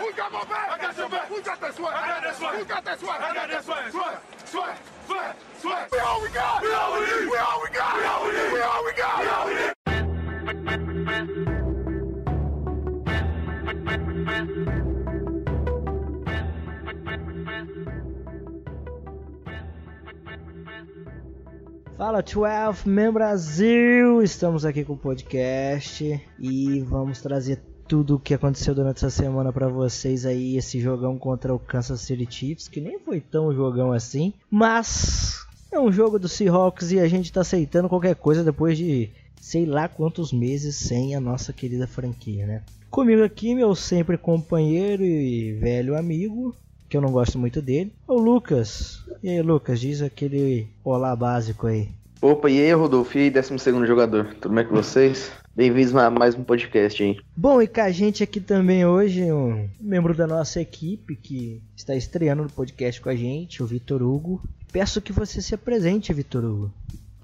Who got my back? I got your back. Who got that swag? I got that swag. Who got that swag? I got that swag. Swag, swag, swag, swag. We all we got. We all we need. We all we got. We all we need. We all we got. We all we need. Fala 12 Man Brasil! Estamos aqui com o podcast e vamos trazer tudo o que aconteceu durante essa semana para vocês aí, esse jogão contra o Kansas City Chiefs, que nem foi tão jogão assim, mas é um jogo do Seahawks e a gente tá aceitando qualquer coisa depois de sei lá quantos meses sem a nossa querida franquia, né? Comigo aqui, meu sempre companheiro e velho amigo, que eu não gosto muito dele, é o Lucas. E aí, Lucas, diz aquele olá básico aí. Opa, e aí, Rodolfo? E aí, 12 jogador? Tudo bem com vocês? Bem-vindos a mais um podcast aí. Bom, e com a gente aqui também hoje, um membro da nossa equipe que está estreando no podcast com a gente, o Vitor Hugo. Peço que você se apresente, Vitor Hugo.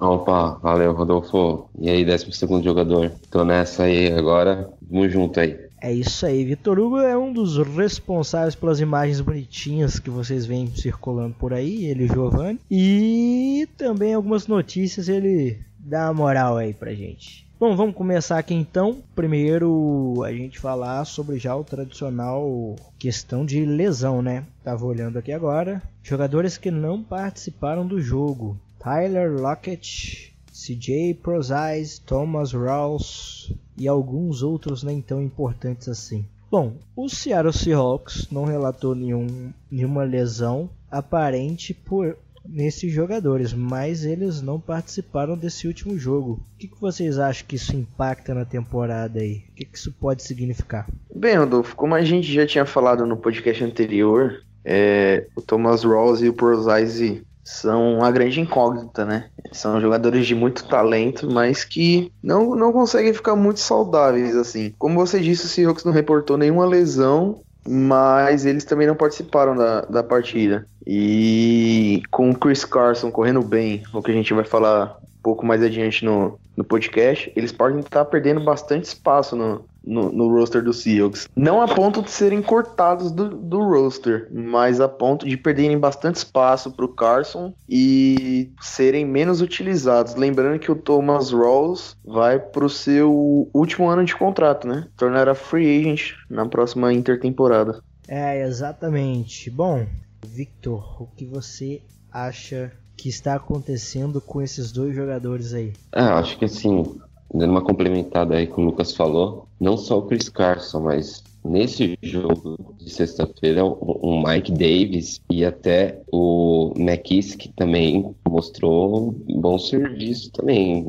Opa, valeu, Rodolfo. E aí, 12 jogador? Tô nessa aí agora. Vamos junto aí. É isso aí, Vitor Hugo é um dos responsáveis pelas imagens bonitinhas que vocês veem circulando por aí, ele e Giovanni. E também algumas notícias, ele dá uma moral aí pra gente. Bom, vamos começar aqui então. Primeiro a gente falar sobre já o tradicional questão de lesão, né? Tava olhando aqui agora. Jogadores que não participaram do jogo. Tyler Lockett, CJ Prozise, Thomas Rawls e alguns outros nem tão importantes assim. Bom, o Seattle Seahawks não relatou nenhum, nenhuma lesão aparente por nesses jogadores, mas eles não participaram desse último jogo. O que, que vocês acham que isso impacta na temporada aí? O que, que isso pode significar? Bem, Rodolfo, como a gente já tinha falado no podcast anterior, é, o Thomas Rawls e o Prozise são uma grande incógnita, né? São jogadores de muito talento, mas que não, não conseguem ficar muito saudáveis, assim. Como você disse, o Seahawks não reportou nenhuma lesão, mas eles também não participaram da, da partida. E com o Chris Carson correndo bem, o que a gente vai falar um pouco mais adiante no, no podcast, eles podem estar perdendo bastante espaço no, no, no roster do Seahawks. Não a ponto de serem cortados do, do roster, mas a ponto de perderem bastante espaço para o Carson e serem menos utilizados. Lembrando que o Thomas Rawls vai para o seu último ano de contrato, né? Tornará free agent na próxima intertemporada. É, exatamente. Bom, Victor, o que você acha que está acontecendo com esses dois jogadores aí? É, acho que assim, dando uma complementada aí com o Lucas falou, não só o Chris Carson, mas nesse jogo de sexta-feira, o Mike Davis e até o McKissick também mostrou bom serviço também.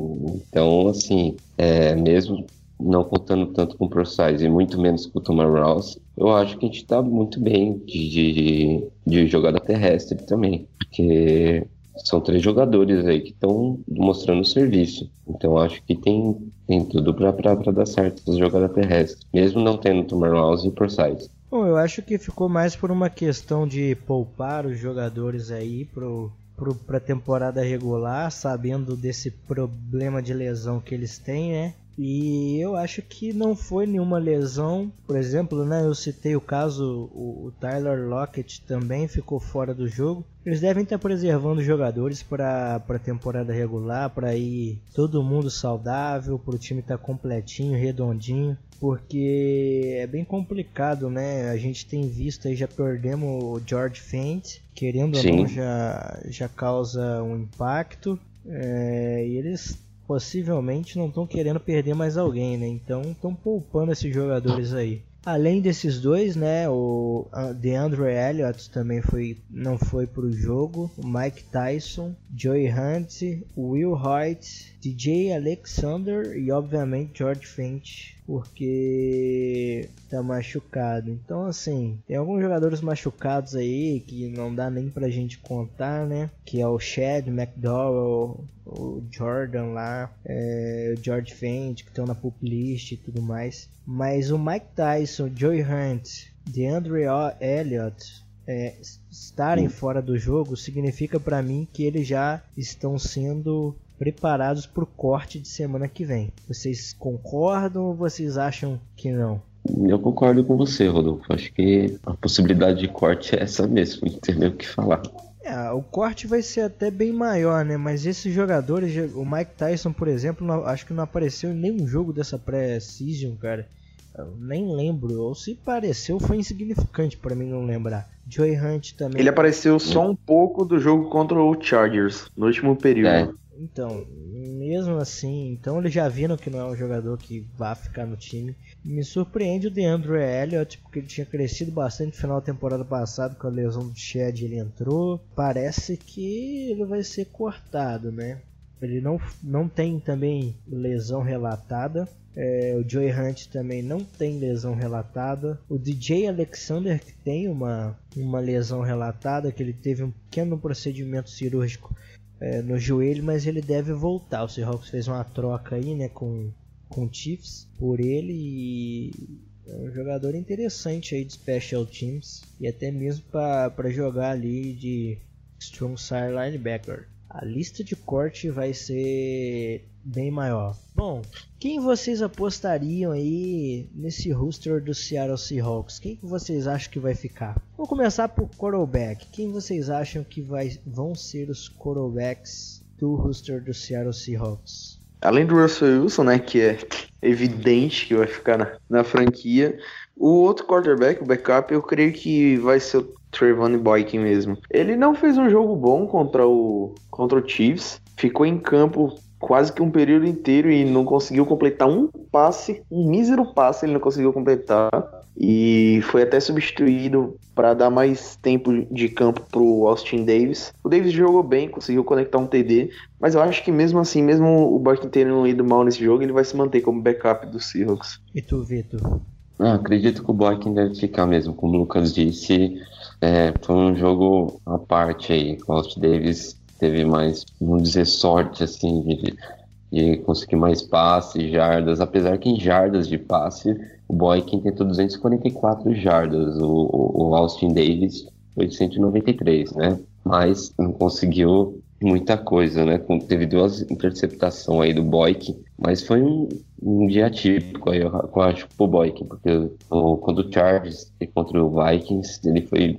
Então, assim, é, mesmo não contando tanto com o ProSize e muito menos com o Thomas Rouse, eu acho que a gente tá muito bem de, de, de jogada terrestre também. Porque são três jogadores aí que estão mostrando serviço. Então acho que tem, tem tudo para dar certo essa jogada terrestre, mesmo não tendo Thomas Rouse e ProSize. Bom, eu acho que ficou mais por uma questão de poupar os jogadores aí pro para temporada regular, sabendo desse problema de lesão que eles têm, né? E eu acho que não foi nenhuma lesão. Por exemplo, né, eu citei o caso, o, Tyler Lockett também ficou fora do jogo. Eles devem estar preservando os jogadores para a temporada regular, para ir todo mundo saudável, para o time estar tá completinho, redondinho. Porque é bem complicado, né? A gente tem visto aí, já perdemos o George Fent, querendo Sim. ou não, já, já causa um impacto. É, e eles possivelmente não estão querendo perder mais alguém, né? Então estão poupando esses jogadores aí. Além desses dois, né, o DeAndre Elliott também foi, não foi para o jogo, Mike Tyson, Joey Hunt, Will Hoyt, DJ Alexander e obviamente George Finch, porque tá machucado. Então assim, tem alguns jogadores machucados aí que não dá nem pra gente contar, né? Que é o Chad McDowell, o Jordan lá, é, o George Finch que estão na pup list e tudo mais. Mas o Mike Tyson, Joey Hunt, DeAndre Elliott é, estarem fora do jogo significa para mim que eles já estão sendo preparados para o corte de semana que vem. Vocês concordam ou vocês acham que não? eu concordo com você, Rodolfo. Acho que a possibilidade de corte é essa mesmo, nem o que falar. É, o corte vai ser até bem maior, né? Mas esses jogadores, o Mike Tyson, por exemplo, não, acho que não apareceu em nenhum jogo dessa pré-season, cara. Eu nem lembro, ou se apareceu foi insignificante para mim não lembrar. Joey Hunt também. Ele apareceu só um pouco do jogo contra o Chargers, no último período. É. Então, mesmo assim, então eles já viram que não é um jogador que vai ficar no time. Me surpreende o DeAndre Elliott, porque ele tinha crescido bastante no final da temporada passada, com a lesão do Shed ele entrou. Parece que ele vai ser cortado, né? Ele não, não tem também lesão relatada. É, o Joey Hunt também não tem lesão relatada. O DJ Alexander que tem uma, uma lesão relatada, que ele teve um pequeno procedimento cirúrgico é, no joelho, mas ele deve voltar. O Seahawks fez uma troca aí, né, com com o Chiefs por ele e é um jogador interessante aí de special teams e até mesmo para jogar ali de strong side linebacker. A lista de corte vai ser bem maior. Bom, quem vocês apostariam aí nesse roster do Seattle Seahawks? Quem que vocês acham que vai ficar? Vou começar por quarterback. Quem vocês acham que vai, vão ser os quarterbacks do roster do Seattle Seahawks? Além do Russell Wilson, né, que é evidente que vai ficar na, na franquia, o outro quarterback, o backup, eu creio que vai ser o Trevon Boykin mesmo. Ele não fez um jogo bom contra o, contra o Chiefs, ficou em campo quase que um período inteiro e não conseguiu completar um passe, um mísero passe ele não conseguiu completar e foi até substituído para dar mais tempo de campo para o Austin Davis. O Davis jogou bem, conseguiu conectar um TD, mas eu acho que mesmo assim, mesmo o Barkley tendo ido mal nesse jogo, ele vai se manter como backup do Seahawks. E tu, Vitor? Ah, acredito que o Boykin deve ficar mesmo, como o Lucas disse. É, foi um jogo à parte aí. O Austin Davis teve mais, vamos dizer, sorte assim de, de conseguir mais passes, jardas, apesar que em jardas de passe o Boykin tentou 244 jardas, o, o Austin Davis foi 193, né? Mas não conseguiu muita coisa, né? Teve duas interceptações aí do Boykin, mas foi um, um dia típico aí, eu, acho, pro Boykin, porque o, quando o Chargers e contra o Vikings, ele foi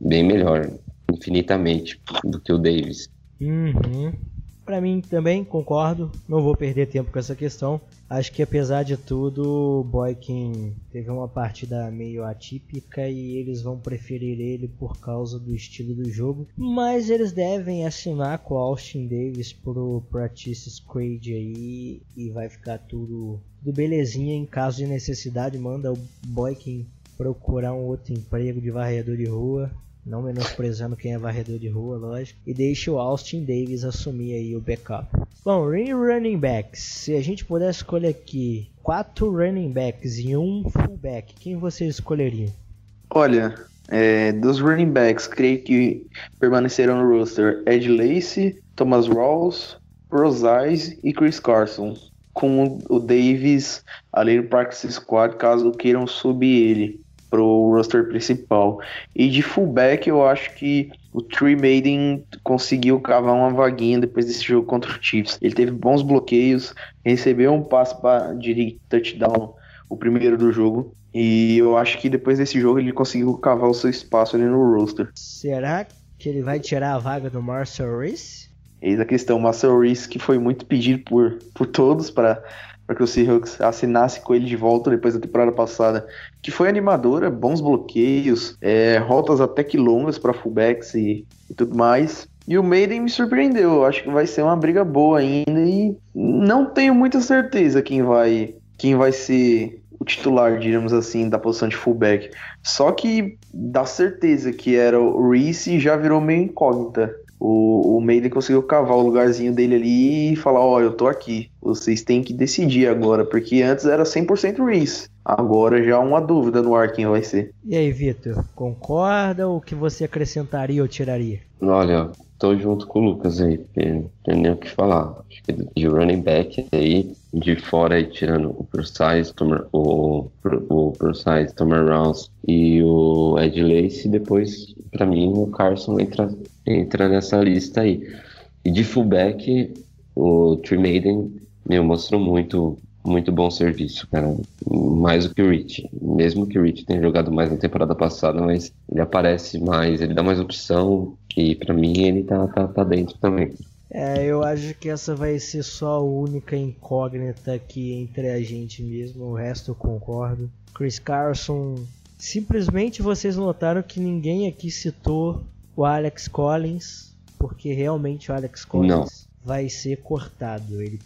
bem melhor, infinitamente, do que o Davis. Uhum. Para mim também concordo, não vou perder tempo com essa questão. Acho que apesar de tudo, o Boykin teve uma partida meio atípica e eles vão preferir ele por causa do estilo do jogo. Mas eles devem assinar com o Austin Davis pro Practice Squad aí e vai ficar tudo, tudo belezinha. Em caso de necessidade, manda o Boykin procurar um outro emprego de varredor de rua não menosprezando quem é varredor de rua, lógico, e deixa o Austin Davis assumir aí o backup. Bom, running backs, se a gente pudesse escolher aqui quatro running backs e um fullback, quem você escolheria? Olha, é, dos running backs, creio que permaneceram no roster Ed Lacy, Thomas Rawls, Rosais e Chris Carson, com o Davis ali no practice squad caso queiram subir ele pro roster principal. E de fullback eu acho que o Tree Maiden conseguiu cavar uma vaguinha depois desse jogo contra o Chiefs. Ele teve bons bloqueios, recebeu um passe para de touchdown, o primeiro do jogo. E eu acho que depois desse jogo ele conseguiu cavar o seu espaço ali no roster. Será que ele vai tirar a vaga do Marcel Reese? Eis a questão, o Marcel Reese que foi muito pedido por, por todos para para que o Seahawks assinasse com ele de volta depois da temporada passada, que foi animadora, bons bloqueios, é, rotas até que longas para fullbacks e, e tudo mais. E o Maiden me surpreendeu, eu acho que vai ser uma briga boa ainda e não tenho muita certeza quem vai quem vai ser o titular, digamos assim, da posição de fullback. Só que dá certeza que era o Reese já virou meio incógnita o, o Maiden conseguiu cavar o lugarzinho dele ali e falar: Ó, oh, eu tô aqui. Vocês têm que decidir agora, porque antes era 100% Reese. Agora já há uma dúvida no ar quem vai ser. E aí, Vitor, concorda ou que você acrescentaria ou tiraria? Olha, tô junto com o Lucas aí, porque não tem nem o que falar. Acho que de running back aí, de fora aí, tirando o Precise, o, o Precise, Thomas Rounds e o Ed Lace, depois, para mim, o Carson entra, entra nessa lista aí. E de fullback, o Tree Maiden meu, mostrou muito muito bom serviço, cara. Mais do que o Rich. Mesmo que o Rich tenha jogado mais na temporada passada, mas ele aparece mais, ele dá mais opção. E para mim ele tá, tá, tá dentro também. É, eu acho que essa vai ser só a única incógnita aqui entre a gente mesmo. O resto eu concordo. Chris Carson. Simplesmente vocês notaram que ninguém aqui citou o Alex Collins, porque realmente o Alex Collins Não. vai ser cortado. Ele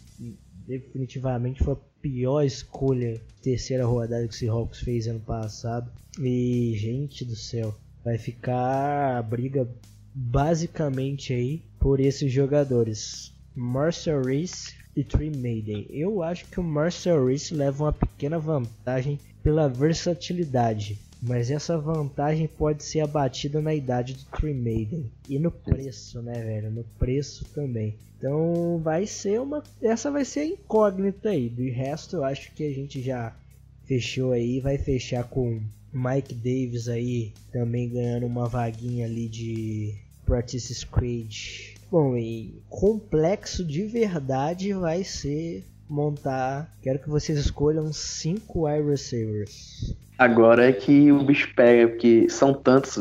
definitivamente foi a pior escolha terceira rodada que o Seahawks fez ano passado. E gente do céu, vai ficar a briga basicamente aí por esses jogadores. Marcel Reese e Trey Mayday. Eu acho que o Marcel Reese leva uma pequena vantagem pela versatilidade. Mas essa vantagem pode ser abatida na idade do Trey Mayday. E no preço, né, velho? No preço também. Então vai ser uma. Essa vai ser a incógnita aí. Do resto eu acho que a gente já fechou aí. Vai fechar com Mike Davis aí também ganhando uma vaguinha ali de Practice Squad. Bom, e complexo de verdade vai ser montar. Quero que vocês escolham cinco wide receivers. Agora é que o bicho pega, porque são tantos.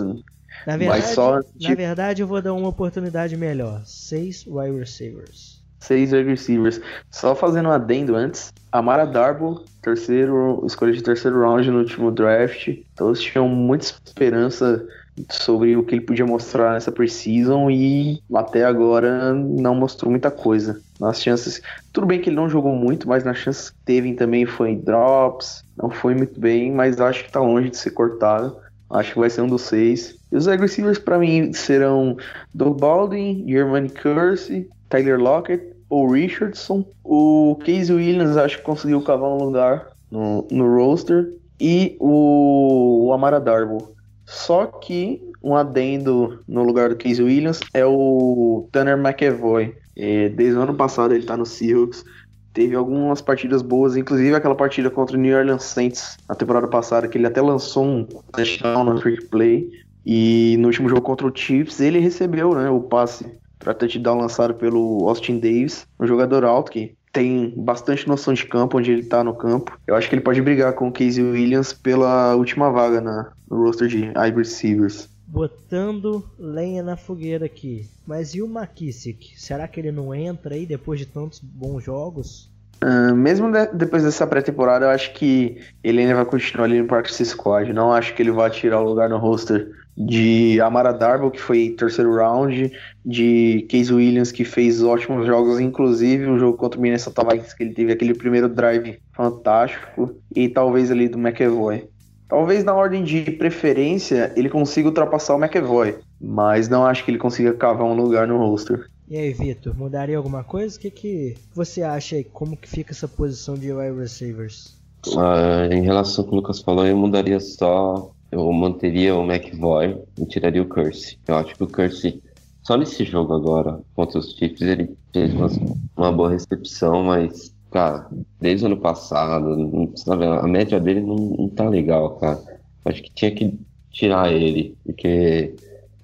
Na verdade, só, tipo... na verdade, eu vou dar uma oportunidade melhor. Seis wide receivers. Seis wide receivers. Só fazendo um adendo antes. Amara Darbo, terceiro, escolha de terceiro round no último draft. Todos tinham muita esperança sobre o que ele podia mostrar nessa preseason e até agora não mostrou muita coisa. Nas chances, tudo bem que ele não jogou muito, mas nas chances que teve também foi em drops, não foi muito bem, mas acho que tá longe de ser cortado. Acho que vai ser um dos seis. E os receivers para mim serão Doug Baldwin, Germany Curse, Tyler Lockett ou Richardson. O Casey Williams acho que conseguiu cavar um lugar no, no roster. E o, o Amara Darbo. Só que um adendo no lugar do Casey Williams é o Tanner McEvoy. É, desde o ano passado ele tá no Seahawks. Teve algumas partidas boas, inclusive aquela partida contra o New Orleans Saints na temporada passada, que ele até lançou um touchdown no free play. E no último jogo contra o Chiefs, ele recebeu né, o passe para touchdown lançado pelo Austin Davis, um jogador alto que tem bastante noção de campo, onde ele tá no campo. Eu acho que ele pode brigar com o Casey Williams pela última vaga na, roster de wide receivers. Botando lenha na fogueira aqui. Mas e o McKissick? Será que ele não entra aí depois de tantos bons jogos? Uh, mesmo de, depois dessa pré-temporada, eu acho que ele ainda vai continuar ali no Practice Squad. Não acho que ele vai tirar o lugar no roster de Amara Darbo, que foi terceiro round, de Case Williams, que fez ótimos jogos, inclusive o jogo contra o Minnesota Vikings, que ele teve aquele primeiro drive fantástico, e talvez ali do McEvoy. Talvez na ordem de preferência ele consiga ultrapassar o McEvoy, mas não acho que ele consiga cavar um lugar no roster. E aí, Vitor, mudaria alguma coisa? O que, que você acha aí? Como que fica essa posição de wide receivers? Uh, em relação ao que o Lucas falou, eu mudaria só eu manteria o McVoy e tiraria o Curse. Eu acho que o Curse, só nesse jogo agora, contra os Chiefs, ele fez uma, uma boa recepção, mas, cara, desde o ano passado, sabe, a média dele não, não tá legal, cara. Acho que tinha que tirar ele, porque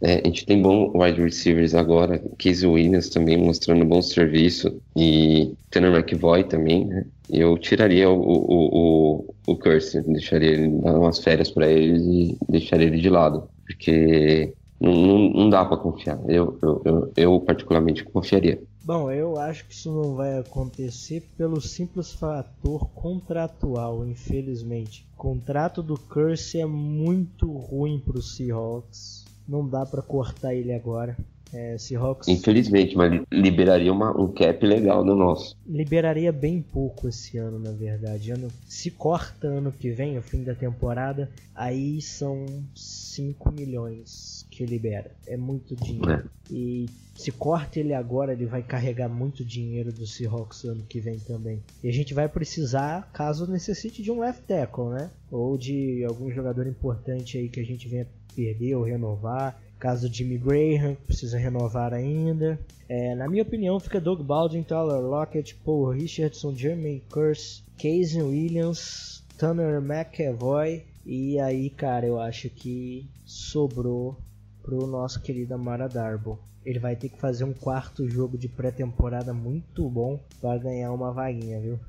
é, a gente tem bom wide receivers agora, Casey Williams também mostrando bom serviço e Tanner McVoy também, né? Eu tiraria o, o, o, o Curse, deixaria ele dar umas férias para ele e deixaria ele de lado, porque não, não, dá para confiar. Eu, eu, eu, eu, particularmente confiaria. Bom, eu acho que isso não vai acontecer pelo simples fator contratual, infelizmente. O contrato do Curse é muito ruim para os Seahawks não dá para cortar ele agora. É, Seahawks. Infelizmente, mas liberaria uma, um cap legal no nosso. Liberaria bem pouco esse ano, na verdade. Ano, se corta ano que vem, o fim da temporada, aí são 5 milhões que libera. É muito dinheiro. É. E se corta ele agora, ele vai carregar muito dinheiro do Seahawks ano que vem também. E a gente vai precisar, caso necessite de um left tackle, né? Ou de algum jogador importante aí que a gente venha perder ou renovar. Caso Jimmy Graham, precisa renovar ainda. É, na minha opinião, fica Doug Baldwin, Tyler Lockett, Paul Richardson, Jeremy Curse, Casey Williams, Tanner McEvoy. E aí, cara, eu acho que sobrou pro nosso querido Amara Darbo. Ele vai ter que fazer um quarto jogo de pré-temporada muito bom para ganhar uma vaguinha, viu?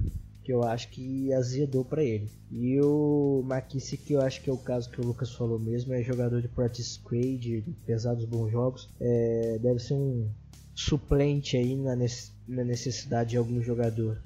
Que eu acho que azedou para ele. E o McKissick, que eu acho que é o caso que o Lucas falou mesmo, é jogador de practice squad, apesar dos bons jogos, é, deve ser um suplente aí na, na necessidade de algum jogador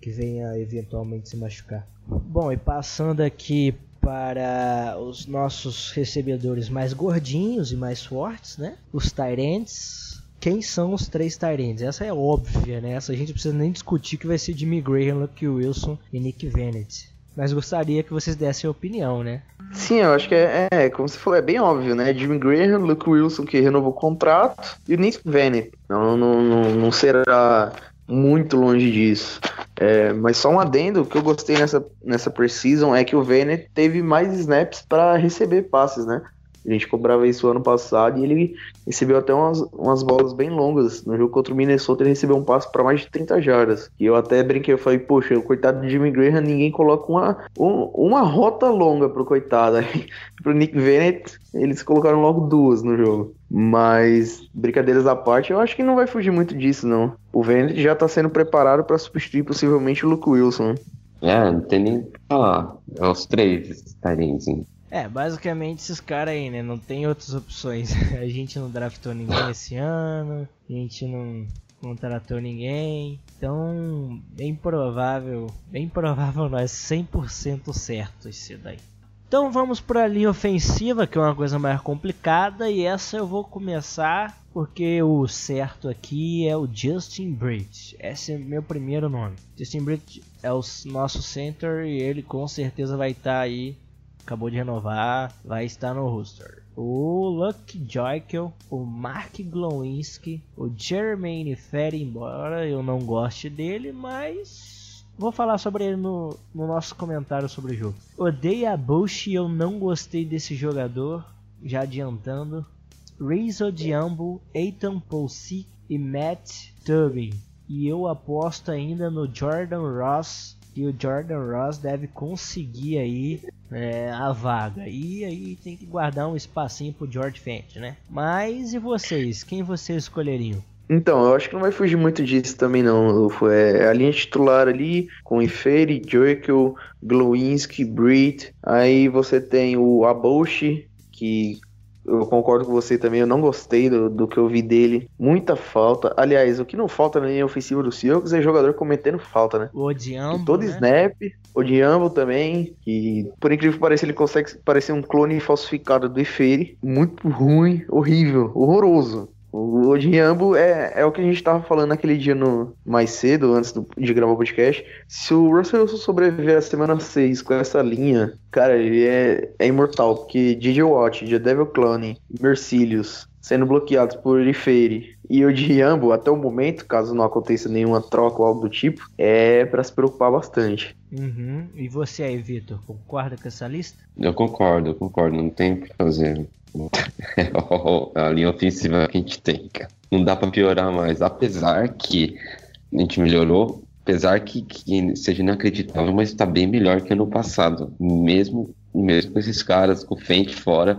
que venha eventualmente se machucar. Bom, e passando aqui para os nossos recebedores mais gordinhos e mais fortes, né? Os Tyrants. Quem são os três Tyrants? Essa é óbvia, né? Essa a gente precisa nem discutir que vai ser Jimmy Graham, Luke Wilson e Nick Vannett. Mas gostaria que vocês dessem a opinião, né? Sim, eu acho que é, é, como você falou, é bem óbvio, né? Jimmy Graham, Luke Wilson que renovou o contrato e o Nick Vannett. Não, não, não, não será muito longe disso. É, mas só um adendo, o que eu gostei nessa, nessa preseason é que o Vayner teve mais snaps para receber passes, né? A gente cobrava isso ano passado e ele recebeu até umas, umas bolas bem longas. No jogo contra o Minnesota, ele recebeu um passe para mais de 30 jardas. E eu até brinquei, eu falei, poxa, o coitado de Jimmy Graham, ninguém coloca uma, um, uma rota longa pro coitado. Aí, pro Nick Vennett, eles colocaram logo duas no jogo. Mas, brincadeiras à parte, eu acho que não vai fugir muito disso, não. O Vennett já tá sendo preparado para substituir possivelmente o Luke Wilson. É, não tem nem que falar. É os três Tyrants. É, basicamente esses caras aí, né? Não tem outras opções. A gente não draftou ninguém esse ano, a gente não contratou ninguém. Então, bem provável, bem provável nós 100% certo esse daí. Então vamos para a linha ofensiva, que é uma coisa mais complicada, e essa eu vou começar porque o certo aqui é o Justin Britt. Esse é meu primeiro nome. Justin Britt é o nosso center e ele com certeza vai estar tá aí acabou de renovar, vai estar no roster. O Luck Joykel, o Mark Glowinski, o Jermaine Ferry, embora eu não goste dele, mas vou falar sobre ele no, no nosso comentário sobre o jogo. Odeia Bush, eu não gostei desse jogador, já adiantando. Rizzo Diambo, Ethan Polsi e Matt Tubin. E eu aposto ainda no Jordan Ross que o Jordan Ross deve conseguir aí é, a vaga. E aí tem que guardar um espacinho pro George Fent, né? Mas e vocês? Quem vocês escolheriam? Então, eu acho que não vai fugir muito disso também não, É a linha titular ali, com Ifeiri, Joikel, Glowinski, Breed. Aí você tem o Aboshi, que eu concordo com você também, eu não gostei do, do que eu vi dele. Muita falta. Aliás, o que não falta na linha ofensiva do Seahawks é jogador cometendo falta, né? O Odiambo, Todo né? snap, o Diambo também, que por incrível que pareça, ele consegue parecer um clone falsificado do Efeire. Muito ruim, horrível, horroroso. O Odiambo é, é o que a gente tava falando naquele dia no, mais cedo, antes do, de gravar o podcast. Se o Russell Wilson sobreviver a semana 6 com essa linha, cara, ele é, é imortal, porque DJ Watt, Devil Clone, Mercillius sendo bloqueados por Ifeire e o Diambo, até o momento, caso não aconteça nenhuma troca ou algo do tipo, é para se preocupar bastante. Uhum. E você aí, Vitor, concorda com essa lista? Eu concordo, eu concordo, não tem o que fazer. a linha ofensiva que a gente tem, cara. Não dá para piorar mais. Apesar que a gente melhorou, apesar que, que seja inacreditável, mas está bem melhor que ano passado. Mesmo, mesmo com esses caras com frente fora,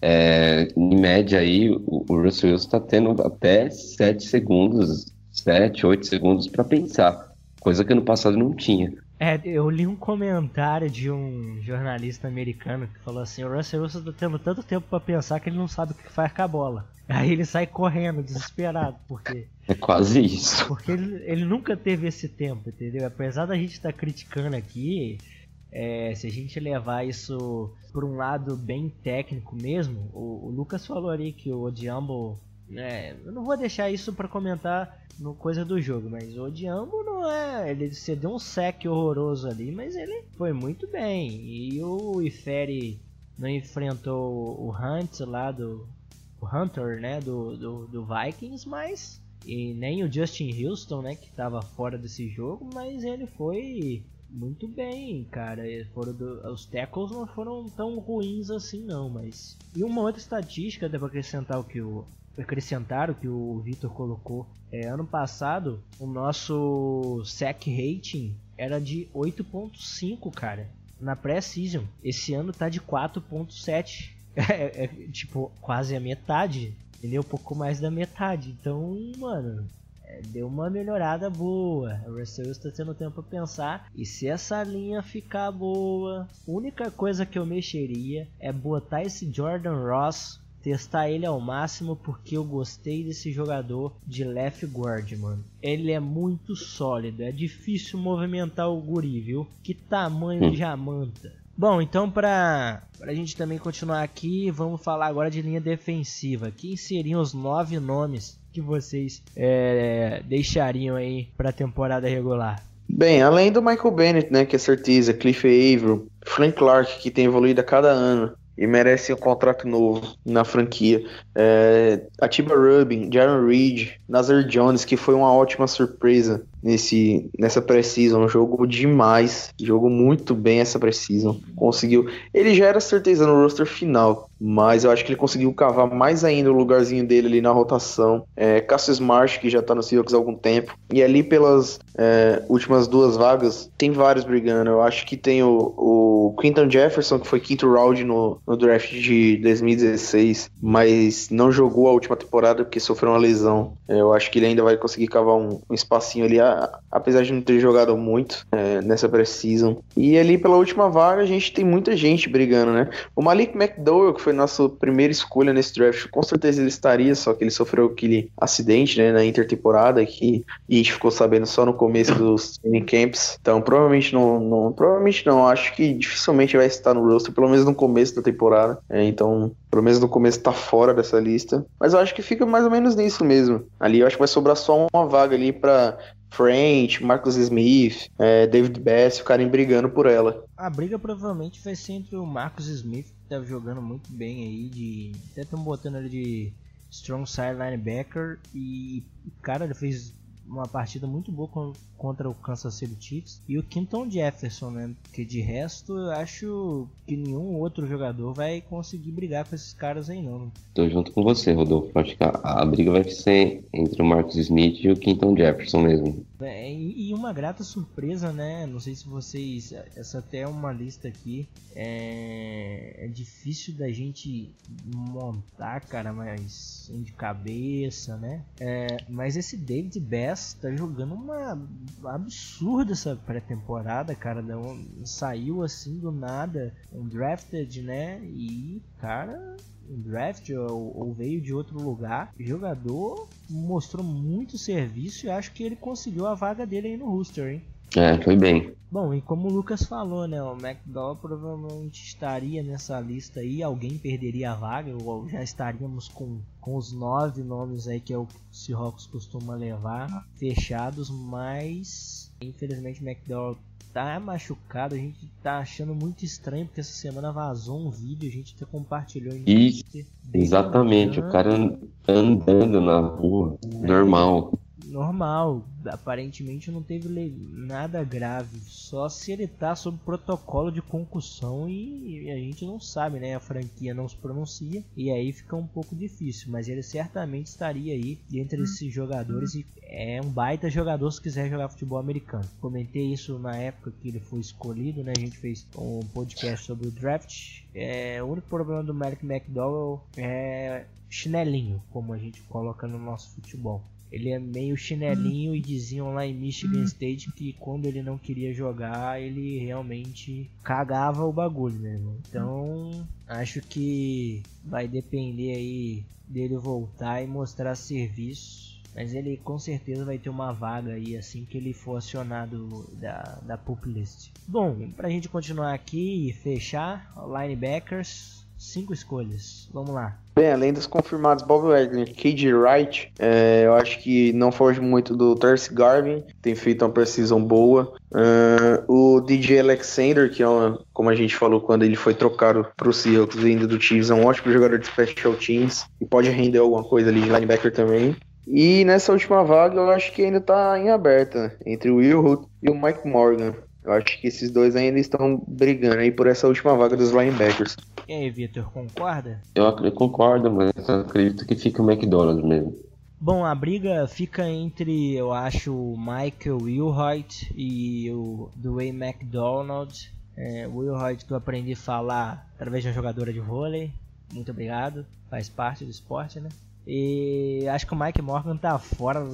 é, em média aí, o, o Russell Wilson está tendo até 7 segundos, 7, 8 segundos para pensar. Coisa que ano passado não tinha. É, eu li um comentário de um jornalista americano que falou assim: o Russell Wilson tá tendo tanto tempo para pensar que ele não sabe o que faz com a bola. Aí ele sai correndo, desesperado, porque. É quase isso. Porque ele, ele nunca teve esse tempo, entendeu? Apesar da gente estar tá criticando aqui, é, se a gente levar isso por um lado bem técnico mesmo, o, o Lucas falou ali que o Odiambo. É, eu não vou deixar isso para comentar no coisa do jogo, mas o Diambo não é. Ele cedeu um sec horroroso ali, mas ele foi muito bem. E o Ifere não enfrentou o Hunt lá do. O Hunter, né? Do, do, do Vikings, mas. E nem o Justin Houston, né? Que estava fora desse jogo, mas ele foi muito bem, cara. Foram do, os tackles não foram tão ruins assim, não. Mas. E uma outra estatística, devo acrescentar o que o, acrescentar o que o Vitor colocou. É, ano passado, o nosso sack rating era de 8.5, cara, na pré-season. Esse ano tá de 4.7. É, é, tipo, quase a metade. Ele é um pouco mais da metade. Então, mano, é, deu uma melhorada boa. O Russell está tendo tempo para pensar. E se essa linha ficar boa, a única coisa que eu mexeria é botar esse Jordan Ross testar ele ao máximo porque eu gostei desse jogador de left guard, mano. Ele é muito sólido, é difícil movimentar o guri, viu? Que tamanho Hum. de jamanta. Bom, então pra, pra gente também continuar aqui, vamos falar agora de linha defensiva. Quem seriam os nove nomes que vocês é, deixariam aí pra temporada regular? Bem, além do Michael Bennett, né, que é certeza, Cliff Averill, Frank Clark, que tem evoluído a cada ano e merece um contrato novo na franquia, é, Atiba Rubin, Jaron Reed, Nazar Jones, que foi uma ótima surpresa nesse, nessa pré-season, jogou demais, jogou muito bem essa pré-season, conseguiu, ele já era certeza no roster final, mas eu acho que ele conseguiu cavar mais ainda o lugarzinho dele ali na rotação, é, Cassius Marsh, que já tá no Seahawks há algum tempo, e ali pelas é, últimas duas vagas, tem vários brigando, eu acho que tem o, o Quinton Jefferson, que foi quinto round no, no draft de 2016, mas não jogou a última temporada porque sofreu uma lesão, É, eu acho que ele ainda vai conseguir cavar um, um espacinho ali, apesar de não ter jogado muito é, nessa pré-season. E ali pela última vaga a gente tem muita gente brigando, né? O Malik McDowell, que foi nossa primeira escolha nesse draft, com certeza ele estaria, só que ele sofreu aquele acidente né, na intertemporada que a gente ficou sabendo só no começo dos training camps. Então provavelmente não, não- provavelmente não, acho que dificilmente vai estar no roster, pelo menos no começo da temporada. É, então, pelo menos no começo tá fora dessa lista. Mas eu acho que fica mais ou menos nisso mesmo. Ali eu acho que vai sobrar só uma vaga ali pra French, Marcus Smith, é, David Bass ficarem brigando por ela. A briga provavelmente vai ser entre o Marcus Smith, que tá jogando muito bem aí, de. Até estão botando ele de strong side linebacker e cara ele fez uma partida muito boa con- contra o Kansas City Chiefs e o Quinton Jefferson, né? Porque de resto eu acho que nenhum outro jogador vai conseguir brigar com esses caras aí não. Tô junto com você, Rodolfo. Acho que a, a briga vai ser entre o Marcus Smith e o Quinton Jefferson mesmo. É, e uma grata surpresa, né? Não sei se vocês. Essa até é uma lista aqui. É, é difícil da gente montar, cara, mas assim, de cabeça, né? É, mas esse David Bass tá jogando uma absurda essa pré-temporada, cara. Não, saiu assim do nada, um drafted, né? E, cara, um draft ou, ou veio de outro lugar. O jogador mostrou muito serviço e acho que ele conseguiu a vaga dele aí no roster, hein? É, foi bem. Bom, e como o Lucas falou, né, o McDowell provavelmente estaria nessa lista aí, alguém perderia a vaga, ou já estaríamos com, com os nove nomes aí que é o Seahawks costuma levar, fechados, mas infelizmente o McDowell tá machucado, a gente tá achando muito estranho, porque essa semana vazou um vídeo, a gente até compartilhou em Exatamente, o cara an- andando na rua, normal. Normal. Aparentemente não teve nada grave. Só se ele tá sob protocolo de concussão e, e a gente não sabe, né? A franquia não se pronuncia e aí fica um pouco difícil. Mas ele certamente estaria aí entre esses jogadores e é um baita jogador se quiser jogar futebol americano. Comentei isso na época que ele foi escolhido, né? A gente fez um podcast sobre o draft. É, o único problema do Malik McDowell é chinelinho, como a gente coloca no nosso futebol. Ele é meio chinelinho e diziam lá em Michigan State que quando ele não queria jogar, ele realmente cagava o bagulho, né? Então, acho que vai depender aí dele voltar e mostrar serviço. Mas ele com certeza vai ter uma vaga aí assim que ele for acionado da, da Pup List. Bom, pra gente continuar aqui e fechar, linebackers, cinco escolhas. Vamos lá. Bem, além dos confirmados Bob Wagner e KJ Wright, é, eu acho que não foge muito do Terce Garvin, tem feito uma precisão boa. Ah, o DJ Alexander, que é uma, como a gente falou quando ele foi trocado para o Seahawks vindo do Chiefs, é um ótimo jogador de special teams e pode render alguma coisa ali de linebacker também. E nessa última vaga eu acho que ainda tá em aberta entre o Will Hood e o Mike Morgan. Eu acho que esses dois ainda estão brigando aí por essa última vaga dos linebackers. E aí, Vitor, concorda? Eu ac- concordo, mas eu acredito que fica o McDonald's mesmo. Bom, a briga fica entre, eu acho, o Michael Wilhoit e o Dwayne McDonald. É, o Wilhoit que eu aprendi a falar através de uma jogadora de vôlei. Muito obrigado, faz parte do esporte, né? E acho que o Mike Morgan tá fora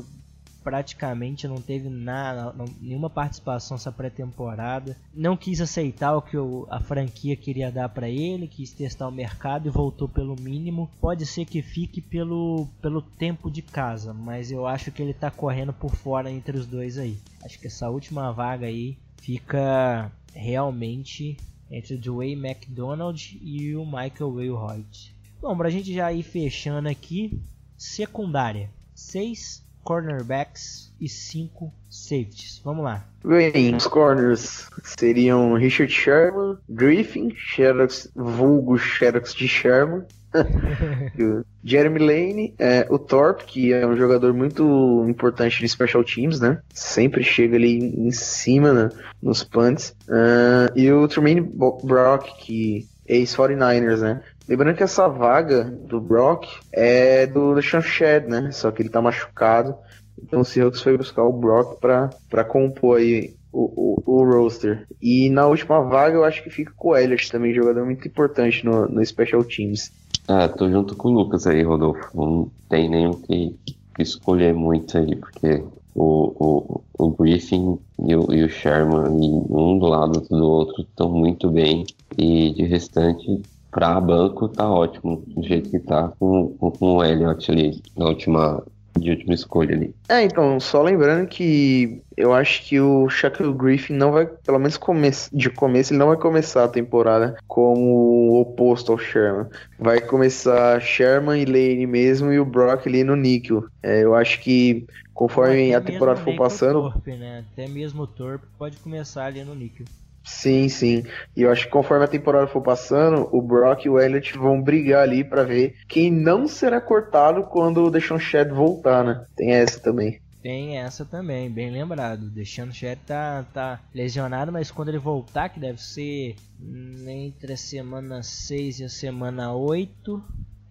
praticamente não teve nada, nenhuma participação nessa pré-temporada. Não quis aceitar o que o, a franquia queria dar para ele, quis testar o mercado e voltou pelo mínimo. Pode ser que fique pelo, pelo tempo de casa, mas eu acho que ele tá correndo por fora entre os dois aí. Acho que essa última vaga aí fica realmente entre o Dwayne McDonald e o Michael Wilhoit. Bom, pra gente já ir fechando aqui, secundária. 6 cornerbacks e 5 safeties. Vamos lá. Bem, os corners seriam Richard Sherman, Griffin, Xerox, vulgo Xerox de Sherman, Jeremy Lane, é, o Thorpe, que é um jogador muito importante de special teams, né? Sempre chega ali em cima né, nos punts. Uh, e o Tremaine Brock, que é ex-49ers, né? Lembrando que essa vaga do Brock é do Sean Shed, né? Só que ele tá machucado. Então o Seahawks foi buscar o Brock para compor aí o, o, o, roster. E na última vaga eu acho que fica com o Elliott também, jogador muito importante no, no Special Teams. Ah, tô junto com o Lucas aí, Rodolfo. Não tem o que, que escolher muito aí, porque o, o, o Griffin e o, e o Sherman, um do lado do outro, estão muito bem. E de restante, para banco, tá ótimo, do jeito que tá, com, com, com o Elliott ali na última de última escolha ali. É, então, só lembrando que eu acho que o Shaquille Griffin não vai, pelo menos come de começo, ele não vai começar a temporada como o oposto ao Sherman. Vai começar Sherman e Lane mesmo e o Brock ali no níquel. É, eu acho que conforme a temporada for passando. Torpe, né? Até mesmo o Torpe pode começar ali no níquel. Sim, sim. E eu acho que conforme a temporada for passando, o Brock e o Elliott vão brigar ali para ver quem não será cortado quando o Deshaun Shed voltar, né? Tem essa também. Tem essa também, bem lembrado. Deixando Shed tá, tá lesionado, mas quando ele voltar, que deve ser entre a semana 6 e a semana 8,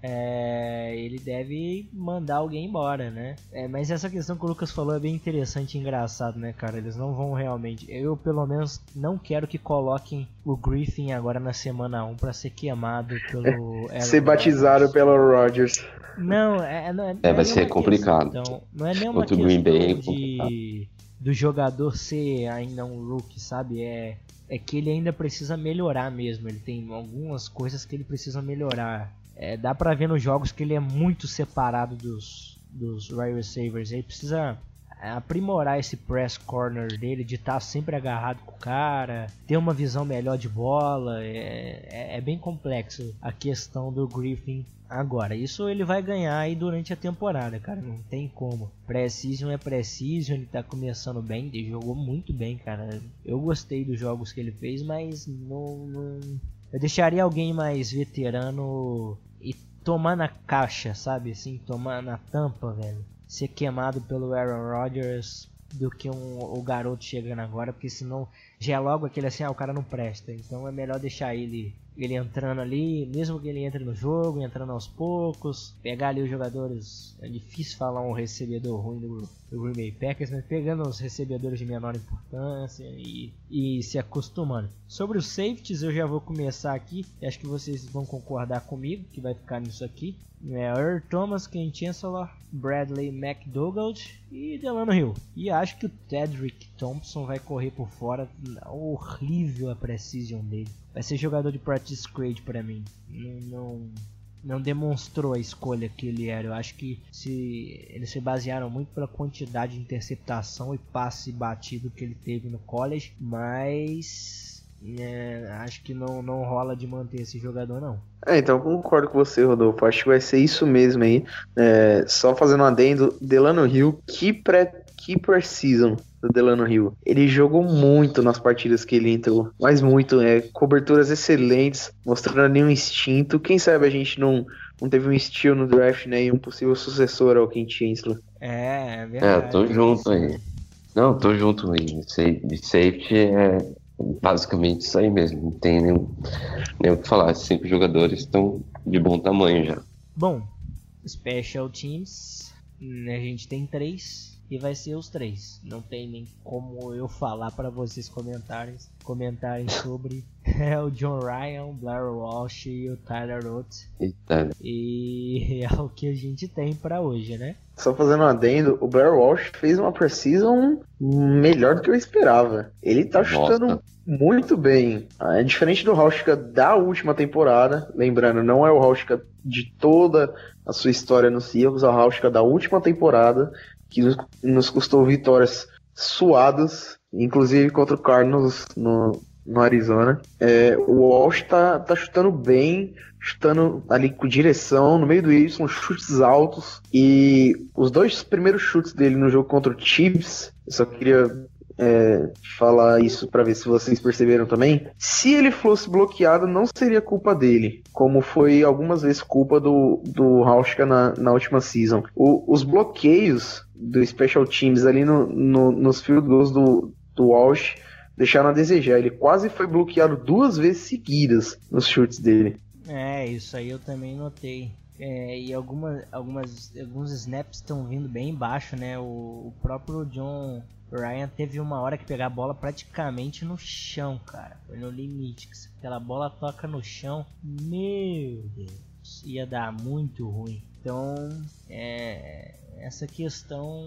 é, ele deve mandar alguém embora, né? É, mas essa questão que o Lucas falou é bem interessante e engraçado, né, cara? Eles não vão realmente. Eu, pelo menos, não quero que coloquem o Griffin agora na semana 1 para ser queimado pelo. ser batizado pelo Rodgers. Não, é, não, é, é vai ser complicado. Questão, não é nem uma questão Green Bay é de, do jogador ser ainda um rookie, sabe? É, é que ele ainda precisa melhorar mesmo. Ele tem algumas coisas que ele precisa melhorar é, dá pra ver nos jogos que ele é muito separado dos, dos wide receivers. Ele precisa aprimorar esse press corner dele, de estar tá sempre agarrado com o cara, ter uma visão melhor de bola. É, é, é, bem complexo a questão do Griffin agora. Isso ele vai ganhar aí durante a temporada, cara. Não tem como. Precision é Precision, ele tá começando bem, ele jogou muito bem, cara. Eu gostei dos jogos que ele fez, mas não, não eu deixaria alguém mais veterano e tomar na caixa, sabe? Assim, tomar na tampa, velho. Ser queimado pelo Aaron Rodgers do que um, o garoto chegando agora, porque senão já é logo aquele assim, ah, o cara não presta. Então é melhor deixar ele ele entrando ali, mesmo que ele entre no jogo, entrando aos poucos, pegar ali os jogadores. É difícil falar um recebedor ruim do, do Green Bay Packers, mas pegando os recebedores de menor importância e, e se acostumando. Sobre os safeties, eu já vou começar aqui. Acho que vocês vão concordar comigo que vai ficar nisso aqui. É Earl Thomas, Ken Chancellor, Bradley McDougald e Delano Hill. E acho que o Tedrick Thompson vai correr por fora. Horrível a precision dele. Vai ser jogador de practice grade para mim. Não, não, não, demonstrou a escolha que ele era. Eu acho que se eles se basearam muito pela quantidade de interceptação e passe batido que ele teve no college, mas é, acho que não, não rola de manter esse jogador, não. É, então concordo com você, Rodolfo. Acho que vai ser isso mesmo aí. É, só fazendo um adendo, Delano Hill, que pré que precisam do Delano Hill. Ele jogou muito nas partidas que ele entrou, mas muito, é, coberturas excelentes, mostrando ali um instinto. Quem sabe a gente não, não teve um estilo no draft, né, e um possível sucessor ao Ken Chancellor. É, é verdade. É, tô junto aí. Não, tô junto aí. De safety é basicamente isso aí mesmo. Não tem nem, nem o que falar. Cinco jogadores estão de bom tamanho já. Bom, Special Teams, né, a gente tem três. E vai ser os três. Não tem nem como eu falar para vocês comentarem, comentarem sobre é o John Ryan, o Blair Walsh e o Tyler Oates. E é o que a gente tem para hoje, né? Só fazendo um adendo, o Blair Walsh fez uma precisão melhor do que eu esperava. Ele tá chutando Nossa. muito bem. É diferente do Rauschka da última temporada. Lembrando, não é o Rauschka de toda a sua história no Seahawks, é o Rauschka da última temporada, que nos custou vitórias suadas, inclusive contra o Cardinals no, no Arizona. É, o Walsh tá, tá chutando bem, chutando ali com direção, no meio do Y, chutes altos. E os dois primeiros chutes dele no jogo contra o Chiefs, eu só queria é, falar isso para ver se vocês perceberam também. Se ele fosse bloqueado, não seria culpa dele, como foi algumas vezes culpa do, do Rauschka na, na última season. O, os bloqueios do Special Teams ali no, no, nos field goals do, do Walsh deixaram a desejar. Ele quase foi bloqueado duas vezes seguidas nos chutes dele. É, isso aí eu também notei. É, e alguma, algumas, alguns snaps estão vindo bem baixo, né? O, o, próprio John Ryan teve uma hora que pegar a bola praticamente no chão, cara. Foi no limite. Se aquela bola toca no chão, meu Deus, ia dar muito ruim. Então, é, essa questão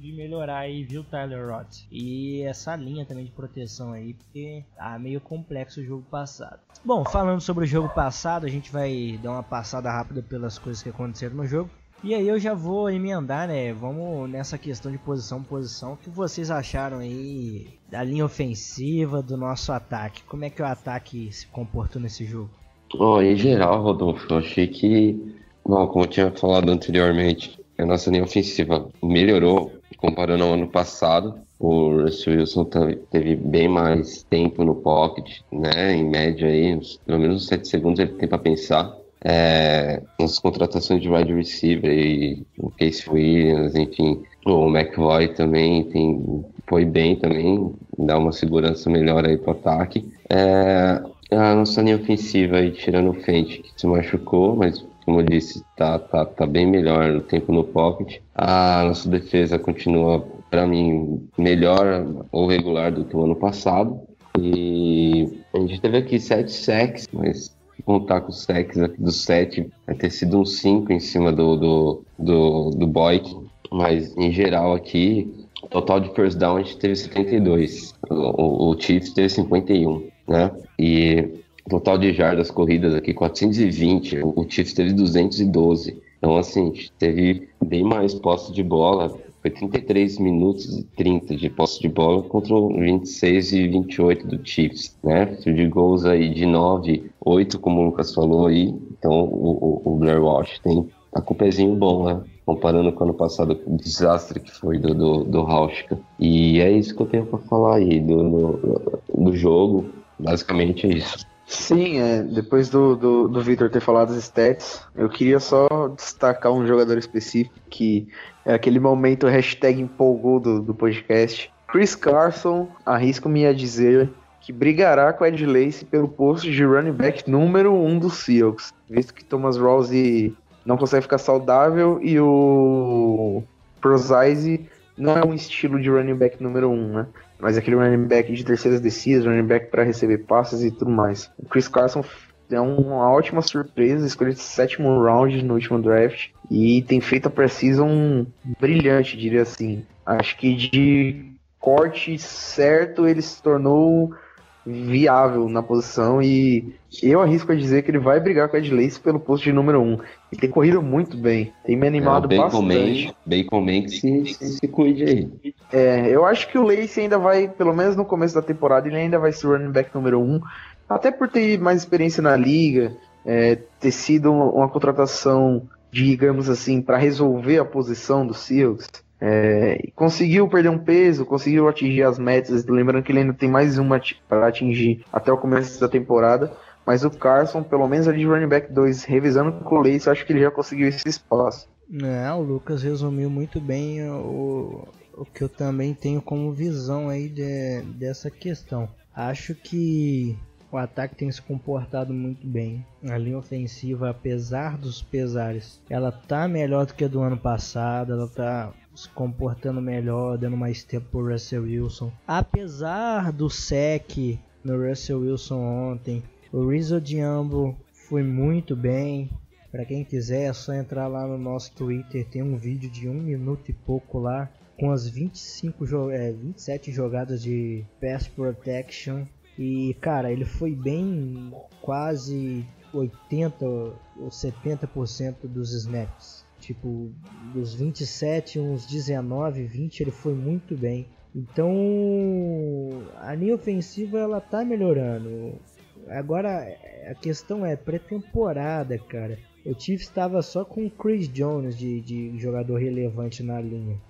de melhorar aí, viu, Tyler Roth? E essa linha também de proteção aí, porque tá meio complexo o jogo passado. Bom, falando sobre o jogo passado, a gente vai dar uma passada rápida pelas coisas que aconteceram no jogo. E aí eu já vou emendar, né? Vamos nessa questão de posição posição. O que vocês acharam aí da linha ofensiva do nosso ataque? Como é que o ataque se comportou nesse jogo? Oh, em geral, Rodolfo, eu achei que, bom, como eu tinha falado anteriormente, a nossa linha ofensiva melhorou comparando ao ano passado. O Russell Wilson teve bem mais tempo no pocket, né? Em média aí, pelo menos 7 segundos ele tem para pensar. É, as contratações de wide receiver e o Case Williams, enfim, o McVoy também tem, foi bem também, dá uma segurança melhor aí pro ataque. É, a nossa linha ofensiva aí, tirando o Fente, que se machucou, mas como eu disse, tá, tá, tá bem melhor o tempo no pocket. A nossa defesa continua, para mim, melhor ou regular do que o ano passado. E a gente teve aqui sete sacks, mas contar com os sacks aqui dos sete, vai ter sido um cinco em cima do, do, do, do Boyd. Mas em geral aqui, total de first down a gente teve 72. O, o Chiefs teve 51, né? E Total de jardas corridas aqui, 420. O Chiefs teve 212. Então, assim, teve bem mais posse de bola. Foi 33 minutos e 30 de posse de bola contra 26 e 28 do Chiefs, né? De gols aí de 9, 8, como o Lucas falou aí. Então, o, o, o Blair Walsh tem tá com o pezinho bom, né? Comparando com o ano passado, o desastre que foi do, do, do. E é isso que eu tenho para falar aí do, do, do jogo. Basicamente é isso. Sim, é, depois do, do, do Victor ter falado as stats, eu queria só destacar um jogador específico que é aquele momento hashtag empolgou do, do podcast. Chris Carson, arrisco-me a dizer que brigará com Ed Lace pelo posto de running back número 1 um do Seahawks, visto que Thomas Rawley não consegue ficar saudável e o Prozise não é um estilo de running back número 1, um, né? Mas aquele running back de terceiras descidas, running back para receber passes e tudo mais. O Chris Carson é uma ótima surpresa, escolhido sétimo round no último draft e tem feito a precisão brilhante, diria assim. Acho que de corte certo ele se tornou viável na posição e eu arrisco a dizer que ele vai brigar com o Ed Lace pelo posto de número 1. Um. Ele tem corrido muito bem, tem me animado é, Bacon bastante. Man, Bacon Man que se, se, se cuide aí. É, eu acho que o Lace ainda vai, pelo menos no começo da temporada, ele ainda vai ser o running back número 1. Um, até por ter mais experiência na liga, é, ter sido uma, uma contratação, digamos assim, para resolver a posição do Seahawks. É, conseguiu perder um peso, conseguiu atingir as metas. Lembrando que ele ainda tem mais uma para atingir até o começo da temporada. Mas o Carson, pelo menos ali de running back 2, revisando com o Lace, acho que ele já conseguiu esse espaço. É, o Lucas resumiu muito bem o, o que eu também tenho como visão aí de, dessa questão. Acho que o ataque tem se comportado muito bem. A linha ofensiva, apesar dos pesares, ela tá melhor do que a do ano passado. Ela tá se comportando melhor, dando mais tempo pro Russell Wilson. Apesar do sec no Russell Wilson ontem, o Rizzo Diambo foi muito bem. Para quem quiser é só entrar lá no nosso Twitter, tem um vídeo de um minuto e pouco lá com as 25 jo é, 27 jogadas de pass protection e cara, ele foi bem quase 80 ou 70% dos snaps. Tipo, dos 27, uns 19, 20, ele foi muito bem. Então, a linha ofensiva ela tá melhorando. Agora, a questão é pré-temporada, cara. O Chiefs estava só com Chris Jones de, de jogador relevante na linha,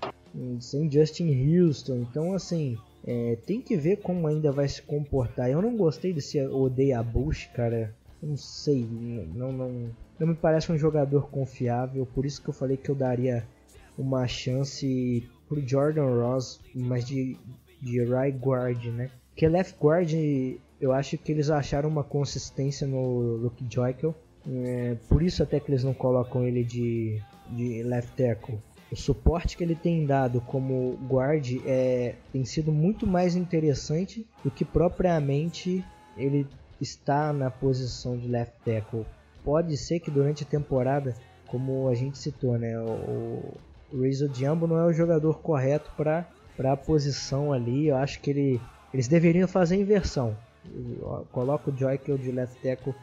sem Justin Houston. Então, assim, é, tem que ver como ainda vai se comportar. Eu não gostei desse Odeia Bush, cara. Não sei, não, não, não me parece um jogador confiável. Por isso que eu falei que eu daria uma chance pro Jordan Ross, mas de, de right guard, né? Porque left guard, eu acho que eles acharam uma consistência no Luke Joykel. É, por isso até que eles não colocam ele de, de left tackle. O suporte que ele tem dado como guard é, tem sido muito mais interessante do que propriamente ele está na posição de left tackle. Pode ser que durante a temporada, como a gente citou, né, o, o Rizzo Diambo não é o jogador correto para a posição ali. Eu acho que ele, eles deveriam fazer a inversão. Coloca o Joykel de left tackle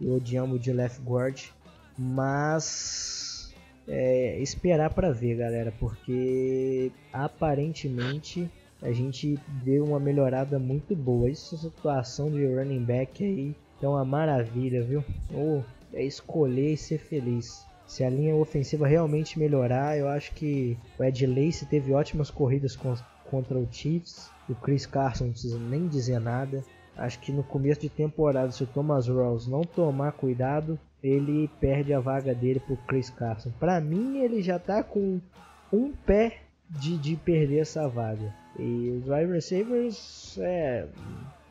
e o Diambo de left guard. Mas é, esperar para ver, galera, porque aparentemente a gente deu uma melhorada muito boa. Essa situação de running back aí é uma maravilha, viu? Ou é escolher e ser feliz. Se a linha ofensiva realmente melhorar, eu acho que o Ed Lace teve ótimas corridas contra o Chiefs. O Chris Carson não precisa nem dizer nada. Acho que no começo de temporada, se o Thomas Rawls não tomar cuidado, ele perde a vaga dele pro Chris Carson. Para mim, ele já tá com um pé de, de perder essa vaga. E os wide receivers, é.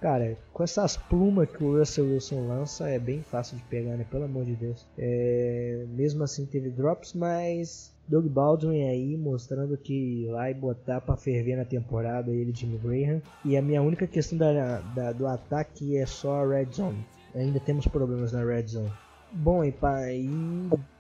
Cara, com essas plumas que o Russell Wilson lança, é bem fácil de pegar, né? Pelo amor de Deus. É, mesmo assim, teve drops, mas Doug Baldwin aí mostrando que vai botar para ferver na temporada ele Jimmy Graham. E a minha única questão da, da, do ataque é só a red zone. Ainda temos problemas na red zone. Bom, e, pá,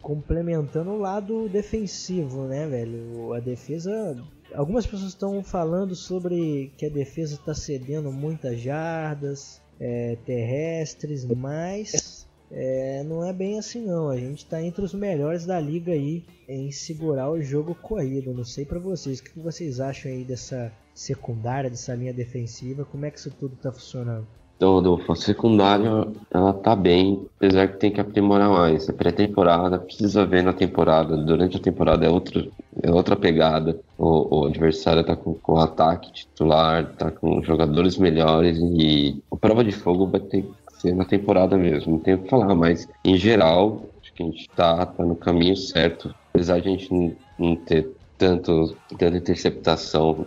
complementando o lado defensivo, né, velho? A defesa. Algumas pessoas estão falando sobre que a defesa está cedendo muitas jardas é, terrestres, mas é, não é bem assim não. A gente está entre os melhores da liga aí em segurar o jogo corrido. Não sei para vocês, o que vocês acham aí dessa secundária, dessa linha defensiva? Como é que isso tudo está funcionando? Então, Rodolfo, a secundária, ela tá bem, apesar que tem que aprimorar mais. A pré-temporada, precisa ver na temporada. Durante a temporada é, outro, é outra pegada. O, o adversário tá com, com ataque titular, tá com jogadores melhores e a prova de fogo vai ter que ser na temporada mesmo. Não tenho o que falar, mas em geral, acho que a gente tá, tá no caminho certo. Apesar de a gente não, não ter tanto, tanta interceptação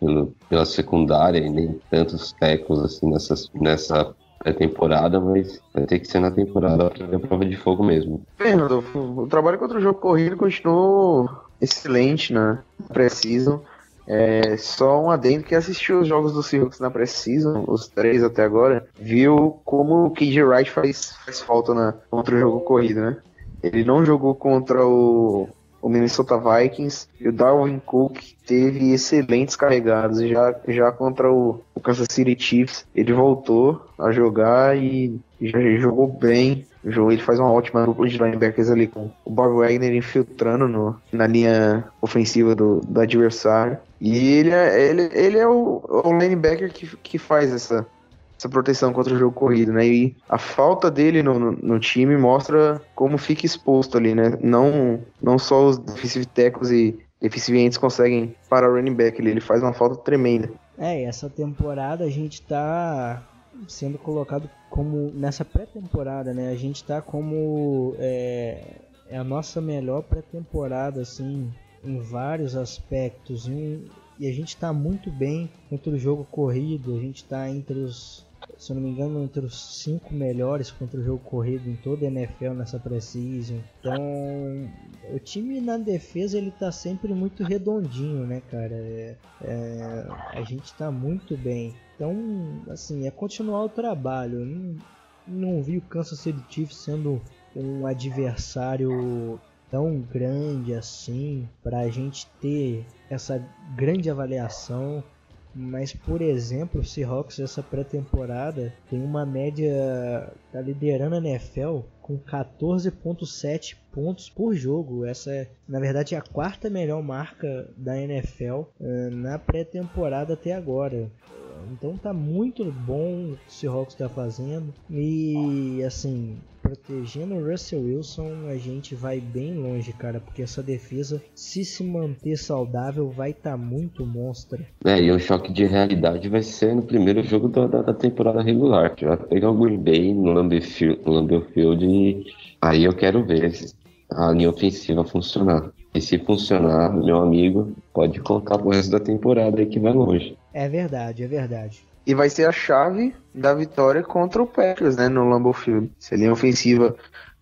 pelo, pela secundária e nem tantos tecos assim nessas, nessa pré-temporada, mas vai ter que ser na temporada para a prova de fogo mesmo. Fernando, o trabalho contra o jogo corrido continuou excelente, né? Preciso. É, só um adendo que assistiu os jogos do Seahawks na Precision, os três até agora, viu como o KJ Wright faz, faz falta na, contra o jogo corrido, né? Ele não jogou contra o o Minnesota Vikings e o Darwin Cook teve excelentes carregados já, já contra o, o Kansas City Chiefs. Ele voltou a jogar e já jogou bem. Ele faz uma ótima dupla de linebackers ali com o Bob Wagner infiltrando no, na linha ofensiva do, do adversário. E ele é, ele, ele é o, o linebacker que, que faz essa, essa proteção contra o jogo corrido, né? E a falta dele no, no, no, time mostra como fica exposto ali, né? Não, não só os defensive tackles e deficientes conseguem parar o running back, ele, ele faz uma falta tremenda. É, essa temporada a gente tá sendo colocado como nessa pré-temporada, né? A gente tá como é, é a nossa melhor pré-temporada, assim, em vários aspectos. E a gente está muito bem contra o jogo corrido. A gente está entre os se eu não me engano, entre os cinco melhores contra o jogo corrido em toda a NFL nessa precisão. Então, o time na defesa ele tá sempre muito redondinho, né, cara? É, é, a gente tá muito bem. Então, assim, é continuar o trabalho. Não, não vi o Kansas City Chiefs sendo um adversário tão grande assim para a gente ter essa grande avaliação. Mas, por exemplo, o Seahawks essa pré-temporada tem uma média, tá liderando a NFL com 14.7 pontos por jogo. Essa é, na verdade, a quarta melhor marca da NFL uh, na pré-temporada até agora. Então tá muito bom o que o Seahawks está fazendo. E assim, protegendo o Russell Wilson, a gente vai bem longe, cara, porque essa defesa, se se manter saudável, vai estar tá muito monstra. É, e o choque de realidade vai ser no primeiro jogo da, da, da temporada regular, que vai pegar o Green Bay no Lambeau Field, e aí eu quero ver a linha ofensiva funcionar. E se funcionar, meu amigo, pode contar pro resto da temporada aí que vai longe. É verdade, é verdade. E vai ser a chave da vitória contra o Packers, né, no Lambeau Field. Se a linha ofensiva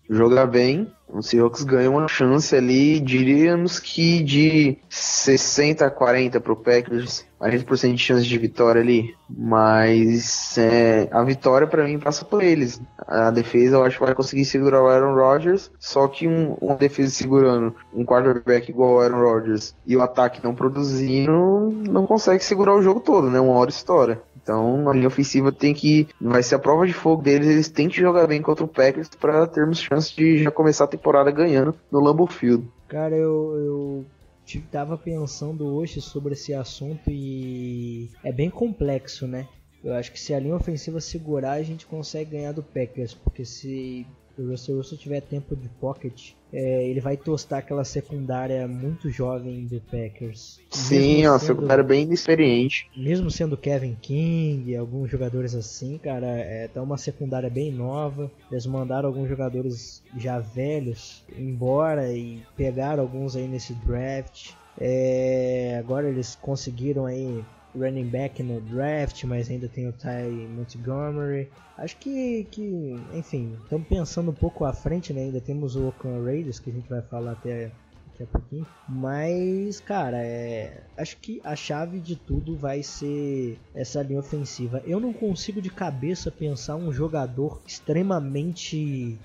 jogar bem, o Seahawks ganha uma chance ali, diríamos que de 60 a 40 para o Packers, 40% de chance de vitória ali. Mas é, a vitória para mim passa por eles. A defesa eu acho que vai conseguir segurar o Aaron Rodgers, só que um, uma defesa segurando um quarterback igual o Aaron Rodgers e o ataque não produzindo, não consegue segurar o jogo todo, né? Uma hora história. Então a linha ofensiva tem que. Vai ser a prova de fogo deles. Eles têm que jogar bem contra o Packers para termos chance de já começar a temporada ganhando no Lambeau Field. Cara, eu, eu tava pensando hoje sobre esse assunto e é bem complexo, né? Eu acho que se a linha ofensiva segurar, a gente consegue ganhar do Packers, porque se o Russell Wilson tiver tempo de pocket, é, ele vai tostar aquela secundária muito jovem do Packers. Sim, uma secundária bem inexperiente. Mesmo sendo Kevin King, alguns jogadores assim, cara, é tá uma secundária bem nova. Eles mandaram alguns jogadores já velhos embora e pegaram alguns aí nesse draft. É, agora eles conseguiram aí running back no draft, mas ainda tem o Ty Montgomery. Acho que, que enfim, estamos pensando um pouco à frente, né? Ainda temos o Oakland Raiders, que a gente vai falar até daqui a pouquinho. Mas, cara, é, acho que a chave de tudo vai ser essa linha ofensiva. Eu não consigo de cabeça pensar um jogador extremamente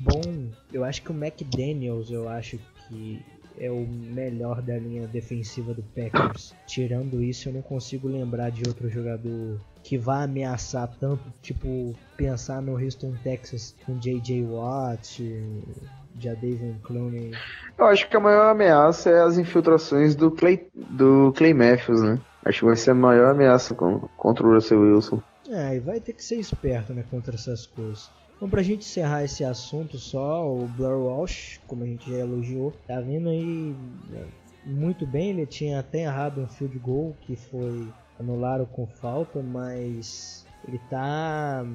bom. Eu acho que o McDaniels, eu acho que é o melhor da linha defensiva do Packers. Tirando isso, eu não consigo lembrar de outro jogador que vá ameaçar tanto, tipo, pensar no Houston, Texas com J.J. Watt, Jadavion Clooney. Eu acho que a maior ameaça é as infiltrações do Clay, do Clay Matthews, né? Acho que vai ser a maior ameaça contra o Russell Wilson. É, e vai ter que ser esperto, né, contra essas coisas. Então, pra gente encerrar esse assunto só, o Blair Walsh, como a gente já elogiou, tá vindo aí né, muito bem. Ele tinha até errado um field goal que foi anulado com falta, mas ele tá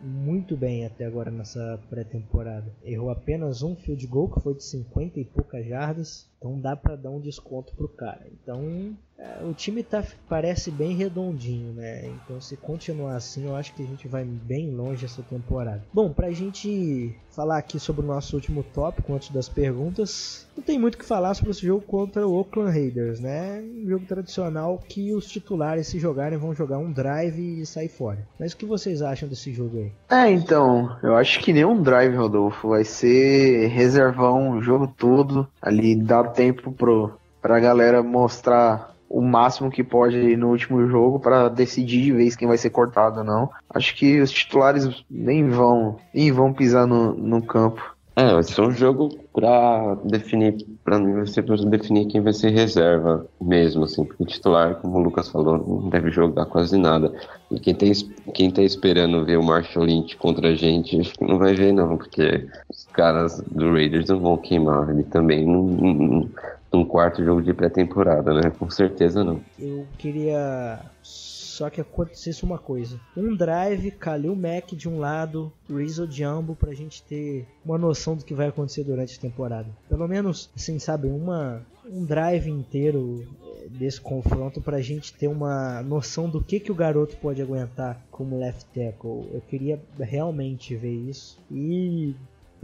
muito bem até agora nessa pré-temporada. Errou apenas um field goal, que foi de 50 e poucas jardas, então dá para dar um desconto pro cara. Então é, o time tá, parece bem redondinho, né? Então se continuar assim, eu acho que a gente vai bem longe essa temporada. Bom, pra gente falar aqui sobre o nosso último tópico antes das perguntas, não tem muito o que falar sobre esse jogo contra o Oakland Raiders, né? Um jogo tradicional que os titulares se jogarem vão jogar um drive e sair fora. Mas o que vocês acham desse jogo aí? É, então, eu acho que nem um drive, Rodolfo. Vai ser reservar um jogo todo, ali dar tempo pro, pra galera mostrar o máximo que pode no último jogo para decidir de vez quem vai ser cortado ou não. Acho que os titulares nem vão, nem vão pisar no, no campo. É, vai ser um jogo para definir, para mim vai ser pra definir quem vai ser reserva mesmo, assim, porque o titular, como o Lucas falou, não deve jogar quase nada. E quem, tem, quem tá esperando ver o Marshall Lynch contra a gente, acho que não vai ver não, porque os caras do Raiders não vão queimar ele também num, num quarto jogo de pré-temporada, né? Com certeza não. Eu queria só que acontecesse uma coisa. Um drive, Kalil Mack de um lado, Rizzo Jumbo pra gente ter uma noção do que vai acontecer durante a temporada. Pelo menos, assim, sabe, uma, um drive inteiro eh, desse confronto pra gente ter uma noção do que, que o garoto pode aguentar como left tackle. Eu queria realmente ver isso. E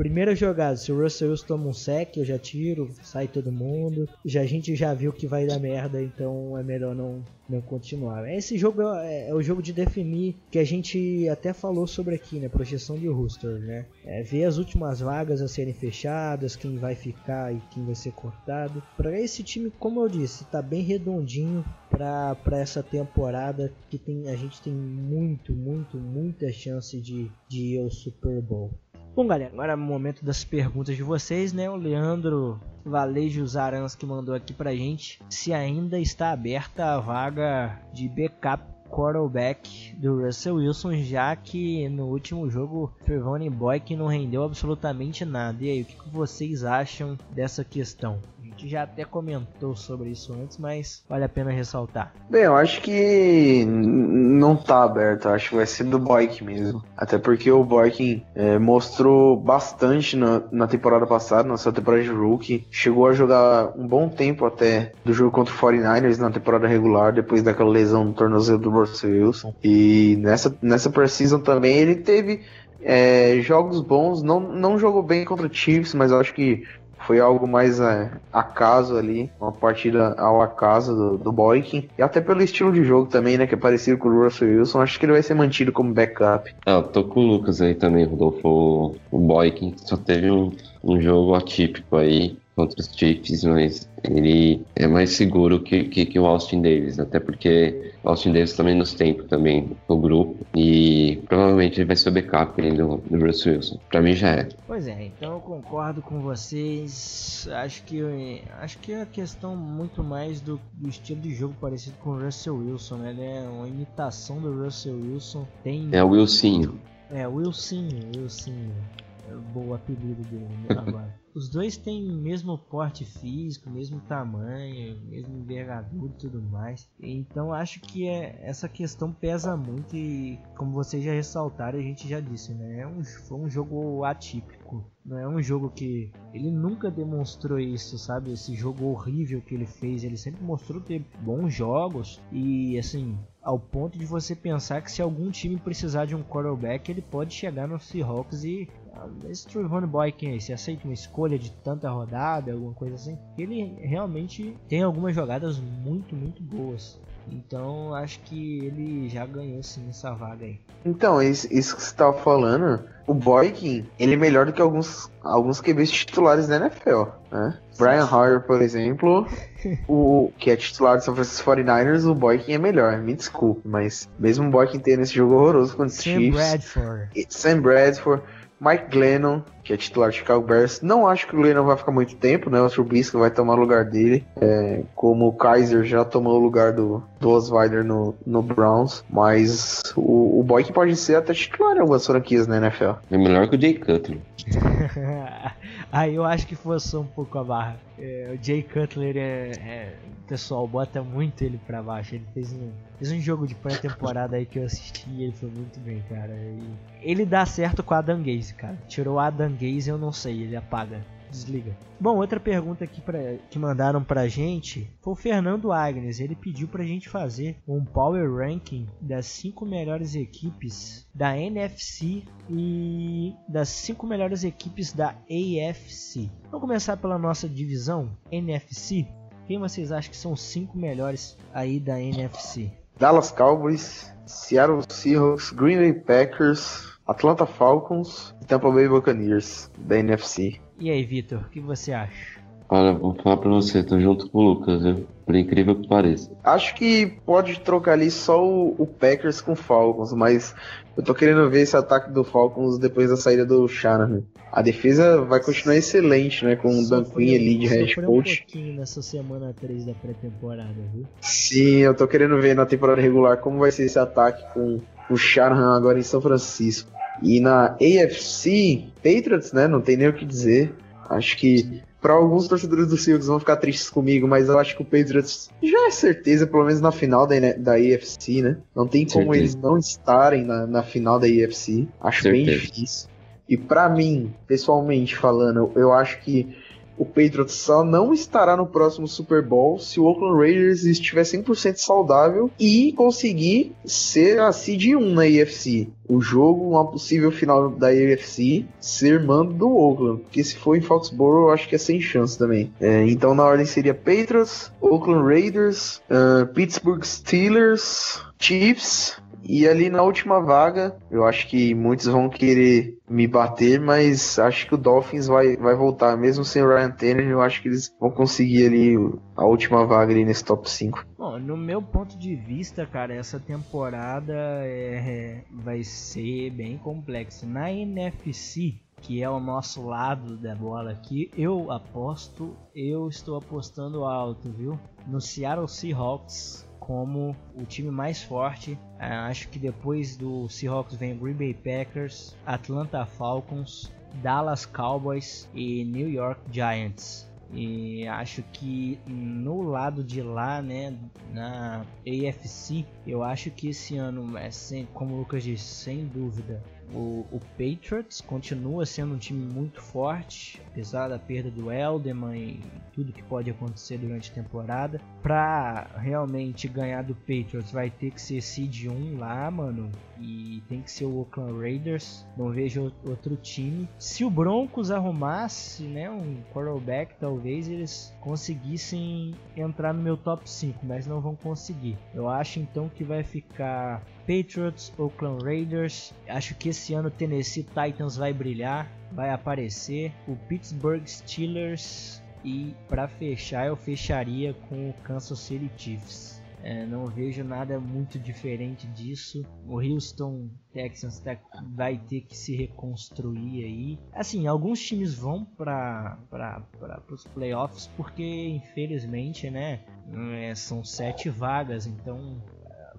primeira jogada, se o Russell Wilson toma um sec, eu já tiro, sai todo mundo. Já, a gente já viu que vai dar merda, então é melhor não, não continuar. Esse jogo é, é, o jogo de definir que a gente até falou sobre aqui, né? Projeção de roster, né? É, ver as últimas vagas a serem fechadas, quem vai ficar e quem vai ser cortado. Para esse time, como eu disse, tá bem redondinho para essa temporada que tem a gente tem muito, muito, muita chance de, de ir ao Super Bowl. Bom, galera, agora é o momento das perguntas de vocês, né? O Leandro Valejo Zarans que mandou aqui pra gente se ainda está aberta a vaga de backup quarterback do Russell Wilson, já que no último jogo Trevone Boy que não rendeu absolutamente nada. E aí, o que vocês acham dessa questão? Gente já até comentou sobre isso antes, mas vale a pena ressaltar. Bem, eu acho que não tá aberto, eu acho que vai ser do Boykin mesmo. Até porque o Boykin é, mostrou bastante na, na temporada passada, na sua temporada de rookie. Chegou a jogar um bom tempo até do jogo contra o 49ers na temporada regular, depois daquela lesão no tornozelo do Russell Wilson. E nessa, nessa precisão também ele teve é, jogos bons, não, não jogou bem contra o Chiefs, mas acho que foi algo mais é, acaso ali, uma partida ao acaso do, do Boykin. E até pelo estilo de jogo também, né? Que é parecido com o Russell Wilson. Acho que ele vai ser mantido como backup. Ah, eu tô com o Lucas aí também, Rodolfo. O Boykin só teve um, um jogo atípico aí contra os Chiefs, mas ele é mais seguro que, que, que, o Austin Davis, até porque o Austin Davis também nos tempo também no grupo e provavelmente ele vai ser o backup do, do Russell Wilson. Pra mim já é. Pois é, então eu concordo com vocês. Acho que acho que é a questão muito mais do, do, estilo de jogo parecido com o Russell Wilson, né? Ele é uma imitação do Russell Wilson. Tem é o Wilsinho. É, Wilsinho, Wilsinho. É o apelido dele né, agora. Os dois têm mesmo porte físico, mesmo tamanho, mesmo envergadura e tudo mais. Então acho que é, essa questão pesa muito e como vocês já ressaltaram, a gente já disse, né? É um, foi um jogo atípico. Não é um jogo que ele nunca demonstrou isso, sabe? Esse jogo horrível que ele fez, ele sempre mostrou ter bons jogos e assim, ao ponto de você pensar que se algum time precisar de um quarterback, ele pode chegar no Seahawks e esse Trevon Boy quem é? Você aceita uma escolha de tanta rodada, alguma coisa assim? Ele realmente tem algumas jogadas muito, muito boas. Então acho que ele já ganhou sim essa vaga aí. Então, isso, isso que você tava falando, o Boykin, ele é melhor do que alguns, alguns QBs titulares da NFL, né? Brian Hoyer, por exemplo, o que é titular do São Francisco 49ers, o Boykin é melhor, me desculpe, mas mesmo o Boykin tendo esse jogo horroroso contra os Sam Chiefs... Bradford. Sam Bradford Mike Glennon, que é titular de Chicago Bears. Não acho que o Glennon vai ficar muito tempo, né? O Trubisky vai tomar o lugar dele. É, como o Kaiser já tomou o lugar do, do Osweiler no, no Browns. Mas o, o Boy que pode ser até titular em algumas franquias na NFL. É melhor que o Jay Cutler. Aí eu acho que forçou um pouco a barra. É, o Jay Cutler é, é, O pessoal bota muito ele pra baixo. Ele fez um, fez um jogo de pré-temporada aí que eu assisti e ele foi muito bem, cara. E ele dá certo com a Adam Gaze, cara. Tirou a Adam Gaze, eu não sei, ele apaga. Desliga. Bom, outra pergunta aqui pra, que mandaram pra gente foi o Fernando Agnes. Ele pediu pra gente fazer um power ranking das 5 melhores equipes da NFC e das 5 melhores equipes da AFC. Vamos começar pela nossa divisão NFC. Quem vocês acham que são os 5 melhores aí da NFC? Dallas Cowboys, Seattle Seahawks, Green Bay Packers, Atlanta Falcons e Tampa Bay Buccaneers da NFC. E aí, Vitor, o que você acha? Olha, vou falar pra você, tô junto com o Lucas, viu? Por incrível que pareça. Acho que pode trocar ali só o, o Packers com o Falcons, mas eu tô querendo ver esse ataque do Falcons depois da saída do Shanahan. A defesa vai continuar excelente, né? Com o Dan Quinn ali de head coach. um pouquinho nessa semana 3 da pré-temporada, viu? Sim, eu tô querendo ver na temporada regular como vai ser esse ataque com o Shanahan agora em São Francisco. E na AFC, Patriots, né? Não tem nem o que dizer. Acho que para alguns torcedores do Seahawks vão ficar tristes comigo, mas eu acho que o Patriots já é certeza, pelo menos na final da, da AFC, né? Não tem como certeza. eles não estarem na, na final da AFC. Acho certeza. bem difícil. E para mim, pessoalmente falando, eu acho que o Patriots só não estará no próximo Super Bowl se o Oakland Raiders estiver 100% saudável e conseguir ser a seed 1 na AFC. O jogo, uma possível final da AFC, ser mando do Oakland. Porque se for em Foxborough, eu acho que é sem chance também. É, então na ordem seria Patriots, Oakland Raiders, uh, Pittsburgh Steelers, Chiefs, e ali na última vaga, eu acho que muitos vão querer me bater, mas acho que o Dolphins vai, vai voltar. Mesmo sem o Ryan Tanner, eu acho que eles vão conseguir ali a última vaga ali nesse top 5. Bom, no meu ponto de vista, cara, essa temporada é, vai ser bem complexa. Na NFC, que é o nosso lado da bola aqui, eu aposto, eu estou apostando alto, viu? No Seattle Seahawks como o time mais forte. É, acho que depois do Seahawks vem Green Bay Packers, Atlanta Falcons, Dallas Cowboys e New York Giants. E acho que no lado de lá, né, na AFC, eu acho que esse ano, é sem, como o Lucas disse, sem dúvida, o, o, Patriots continua sendo um time muito forte, apesar da perda do Elderman e tudo que pode acontecer durante a temporada. Para realmente ganhar do Patriots, vai ter que ser seed 1 lá, mano, e tem que ser o Oakland Raiders. Não vejo outro time. Se o Broncos arrumasse, né, um quarterback, talvez eles conseguissem entrar no meu top 5, mas não vão conseguir. Eu acho então que vai ficar Patriots, Oakland Raiders. Acho que esse ano o Tennessee Titans vai brilhar, vai aparecer. O Pittsburgh Steelers e para fechar eu fecharia com o Kansas City Chiefs. É, não vejo nada muito diferente disso. O Houston Texans tá, vai ter que se reconstruir aí. Assim, alguns times vão para os playoffs porque infelizmente, né, é, são sete vagas, então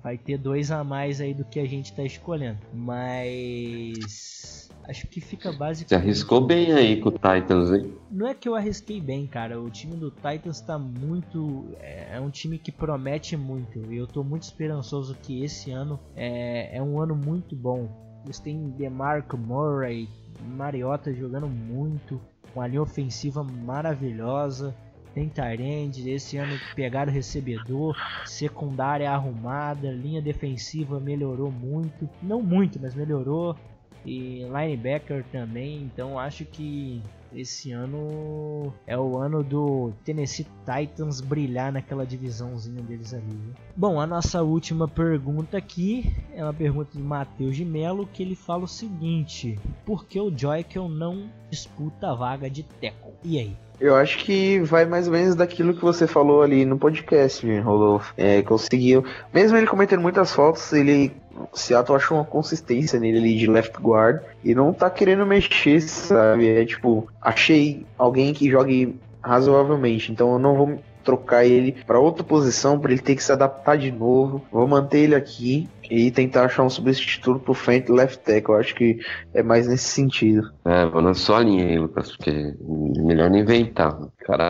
vai ter dois a mais aí do que a gente tá escolhendo. Mas acho que fica basicamente. Você arriscou bem aí com o Titans, hein? Não é que eu arrisquei bem, cara. O time do Titans tá muito. É, é um time que promete muito. E eu tô muito esperançoso que esse ano é, é um ano muito bom. Eles têm DeMarco Murray, Mariota jogando muito, uma linha ofensiva maravilhosa tem Tyrande, esse ano pegaram recebedor, secundária arrumada, linha defensiva melhorou muito, não muito, mas melhorou. E linebacker também, então acho que esse ano é o ano do Tennessee Titans brilhar naquela divisãozinha deles ali. Viu? Bom, a nossa última pergunta aqui é uma pergunta de Matheus de Melo que ele fala o seguinte: Por que o Joykel não disputa a vaga de tackle? E aí? Eu acho que vai mais ou menos daquilo que você falou ali no podcast, Rodolfo. É, conseguiu. Mesmo ele cometendo muitas faltas, ele. Seattle achou uma consistência nele ali de left guard e não tá querendo mexer, sabe? É tipo, achei alguém que jogue razoavelmente, então eu não vou trocar ele para outra posição para ele ter que se adaptar de novo. Vou manter ele aqui e tentar achar um substituto pro frente left tackle. Eu acho que é mais nesse sentido. É, vou na sua linha aí, Lucas, porque melhor não inventar. O cara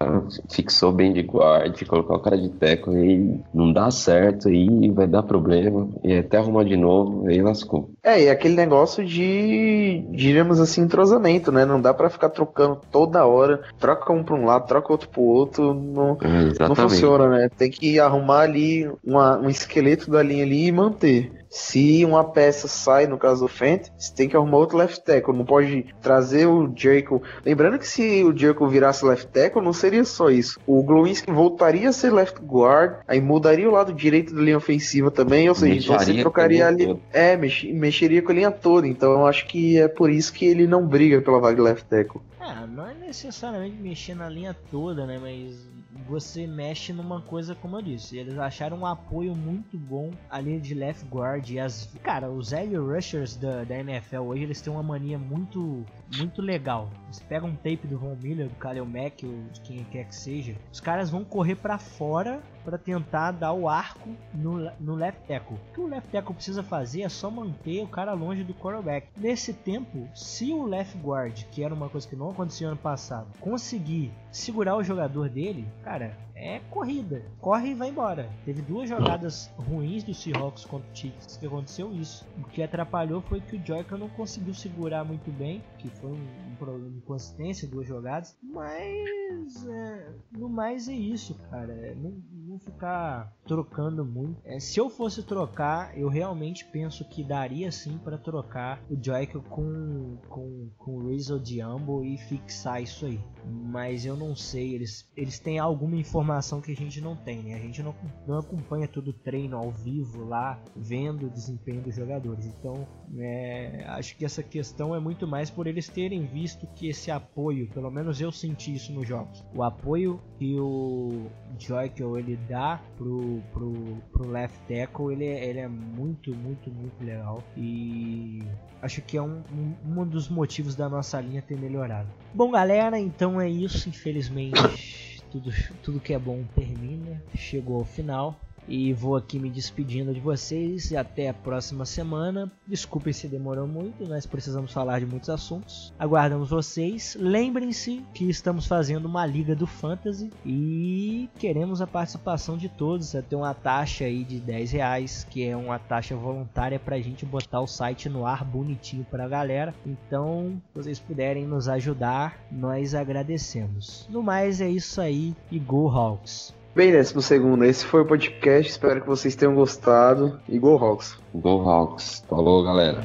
fixou bem de guarda, colocar o cara de tackle e não dá certo, aí vai dar problema, e até arrumar de novo, aí lascou. É, e aquele negócio de, diríamos assim, entrosamento, né? Não dá para ficar trocando toda hora, troca um pra um lado, troca outro pro outro, não, é, não funciona, né? Tem que arrumar ali uma, um esqueleto da linha ali e manter. Se uma peça sai, no caso do Fent, você tem que arrumar outro left tackle. Não pode trazer o Jericho. Lembrando que se o Jericho virasse left tackle, não seria só isso. O Glowinski voltaria a ser left guard, aí mudaria o lado direito da linha ofensiva também, ou seja, então você trocaria ali. É, mex... mexeria com a linha toda. Então eu acho que é por isso que ele não briga pela vaga left tackle. É, não é necessariamente mexer na linha toda, né? Mas você mexe numa coisa como eu disse. Eles acharam um apoio muito bom ali de left guard e as cara, os edge rushers da, da NFL hoje eles têm uma mania muito muito legal. Você pega um tape do Von Miller, do Khalil Mack ou de quem quer que seja, os caras vão correr para fora para tentar dar o arco no, no left tackle. O que o left tackle precisa fazer é só manter o cara longe do quarterback. Nesse tempo, se o left guard, que era uma coisa que não aconteceu ano passado, conseguir segurar o jogador dele, cara, é corrida. Corre e vai embora. Teve duas jogadas ruins do Seahawks contra o Chiefs que aconteceu isso. O que atrapalhou foi que o Joyka não conseguiu segurar muito bem, que foi um, um problema de inconsistência, duas jogadas. Mas é, no mais é isso, cara. É, não, não ficar trocando muito. É, se eu fosse trocar, eu realmente penso que daria sim para trocar o Joyka com, com, com o Rizzo Diambo e fixar isso aí. Mas eu não sei, eles, eles têm alguma informação que a gente não tem, né? A gente não, não acompanha todo o treino ao vivo lá, vendo o desempenho dos jogadores. Então, é, acho que essa questão é muito mais por eles terem visto que esse apoio, pelo menos eu senti isso nos jogos, o apoio que o Joykel ele dá pro, pro, pro left tackle, ele, é, ele é muito, muito, muito legal. E acho que é um, um, um dos motivos da nossa linha ter melhorado. Bom, galera, então é isso. Infelizmente, tudo, tudo que é bom termina. Chegou ao final. E vou aqui me despedindo de vocês e até a próxima semana. Desculpem se demorou muito, nós precisamos falar de muitos assuntos. Aguardamos vocês. Lembrem-se que estamos fazendo uma liga do Fantasy e queremos a participação de todos. Tem uma taxa aí de 10 reais, que é uma taxa voluntária para a gente botar o site no ar bonitinho para a galera. Então, se vocês puderem nos ajudar, nós agradecemos. No mais, é isso aí e Go Hawks! Bem, décimo segundo, esse foi o podcast. Espero que vocês tenham gostado. E Go Hawks! Go Hawks! Falou, galera!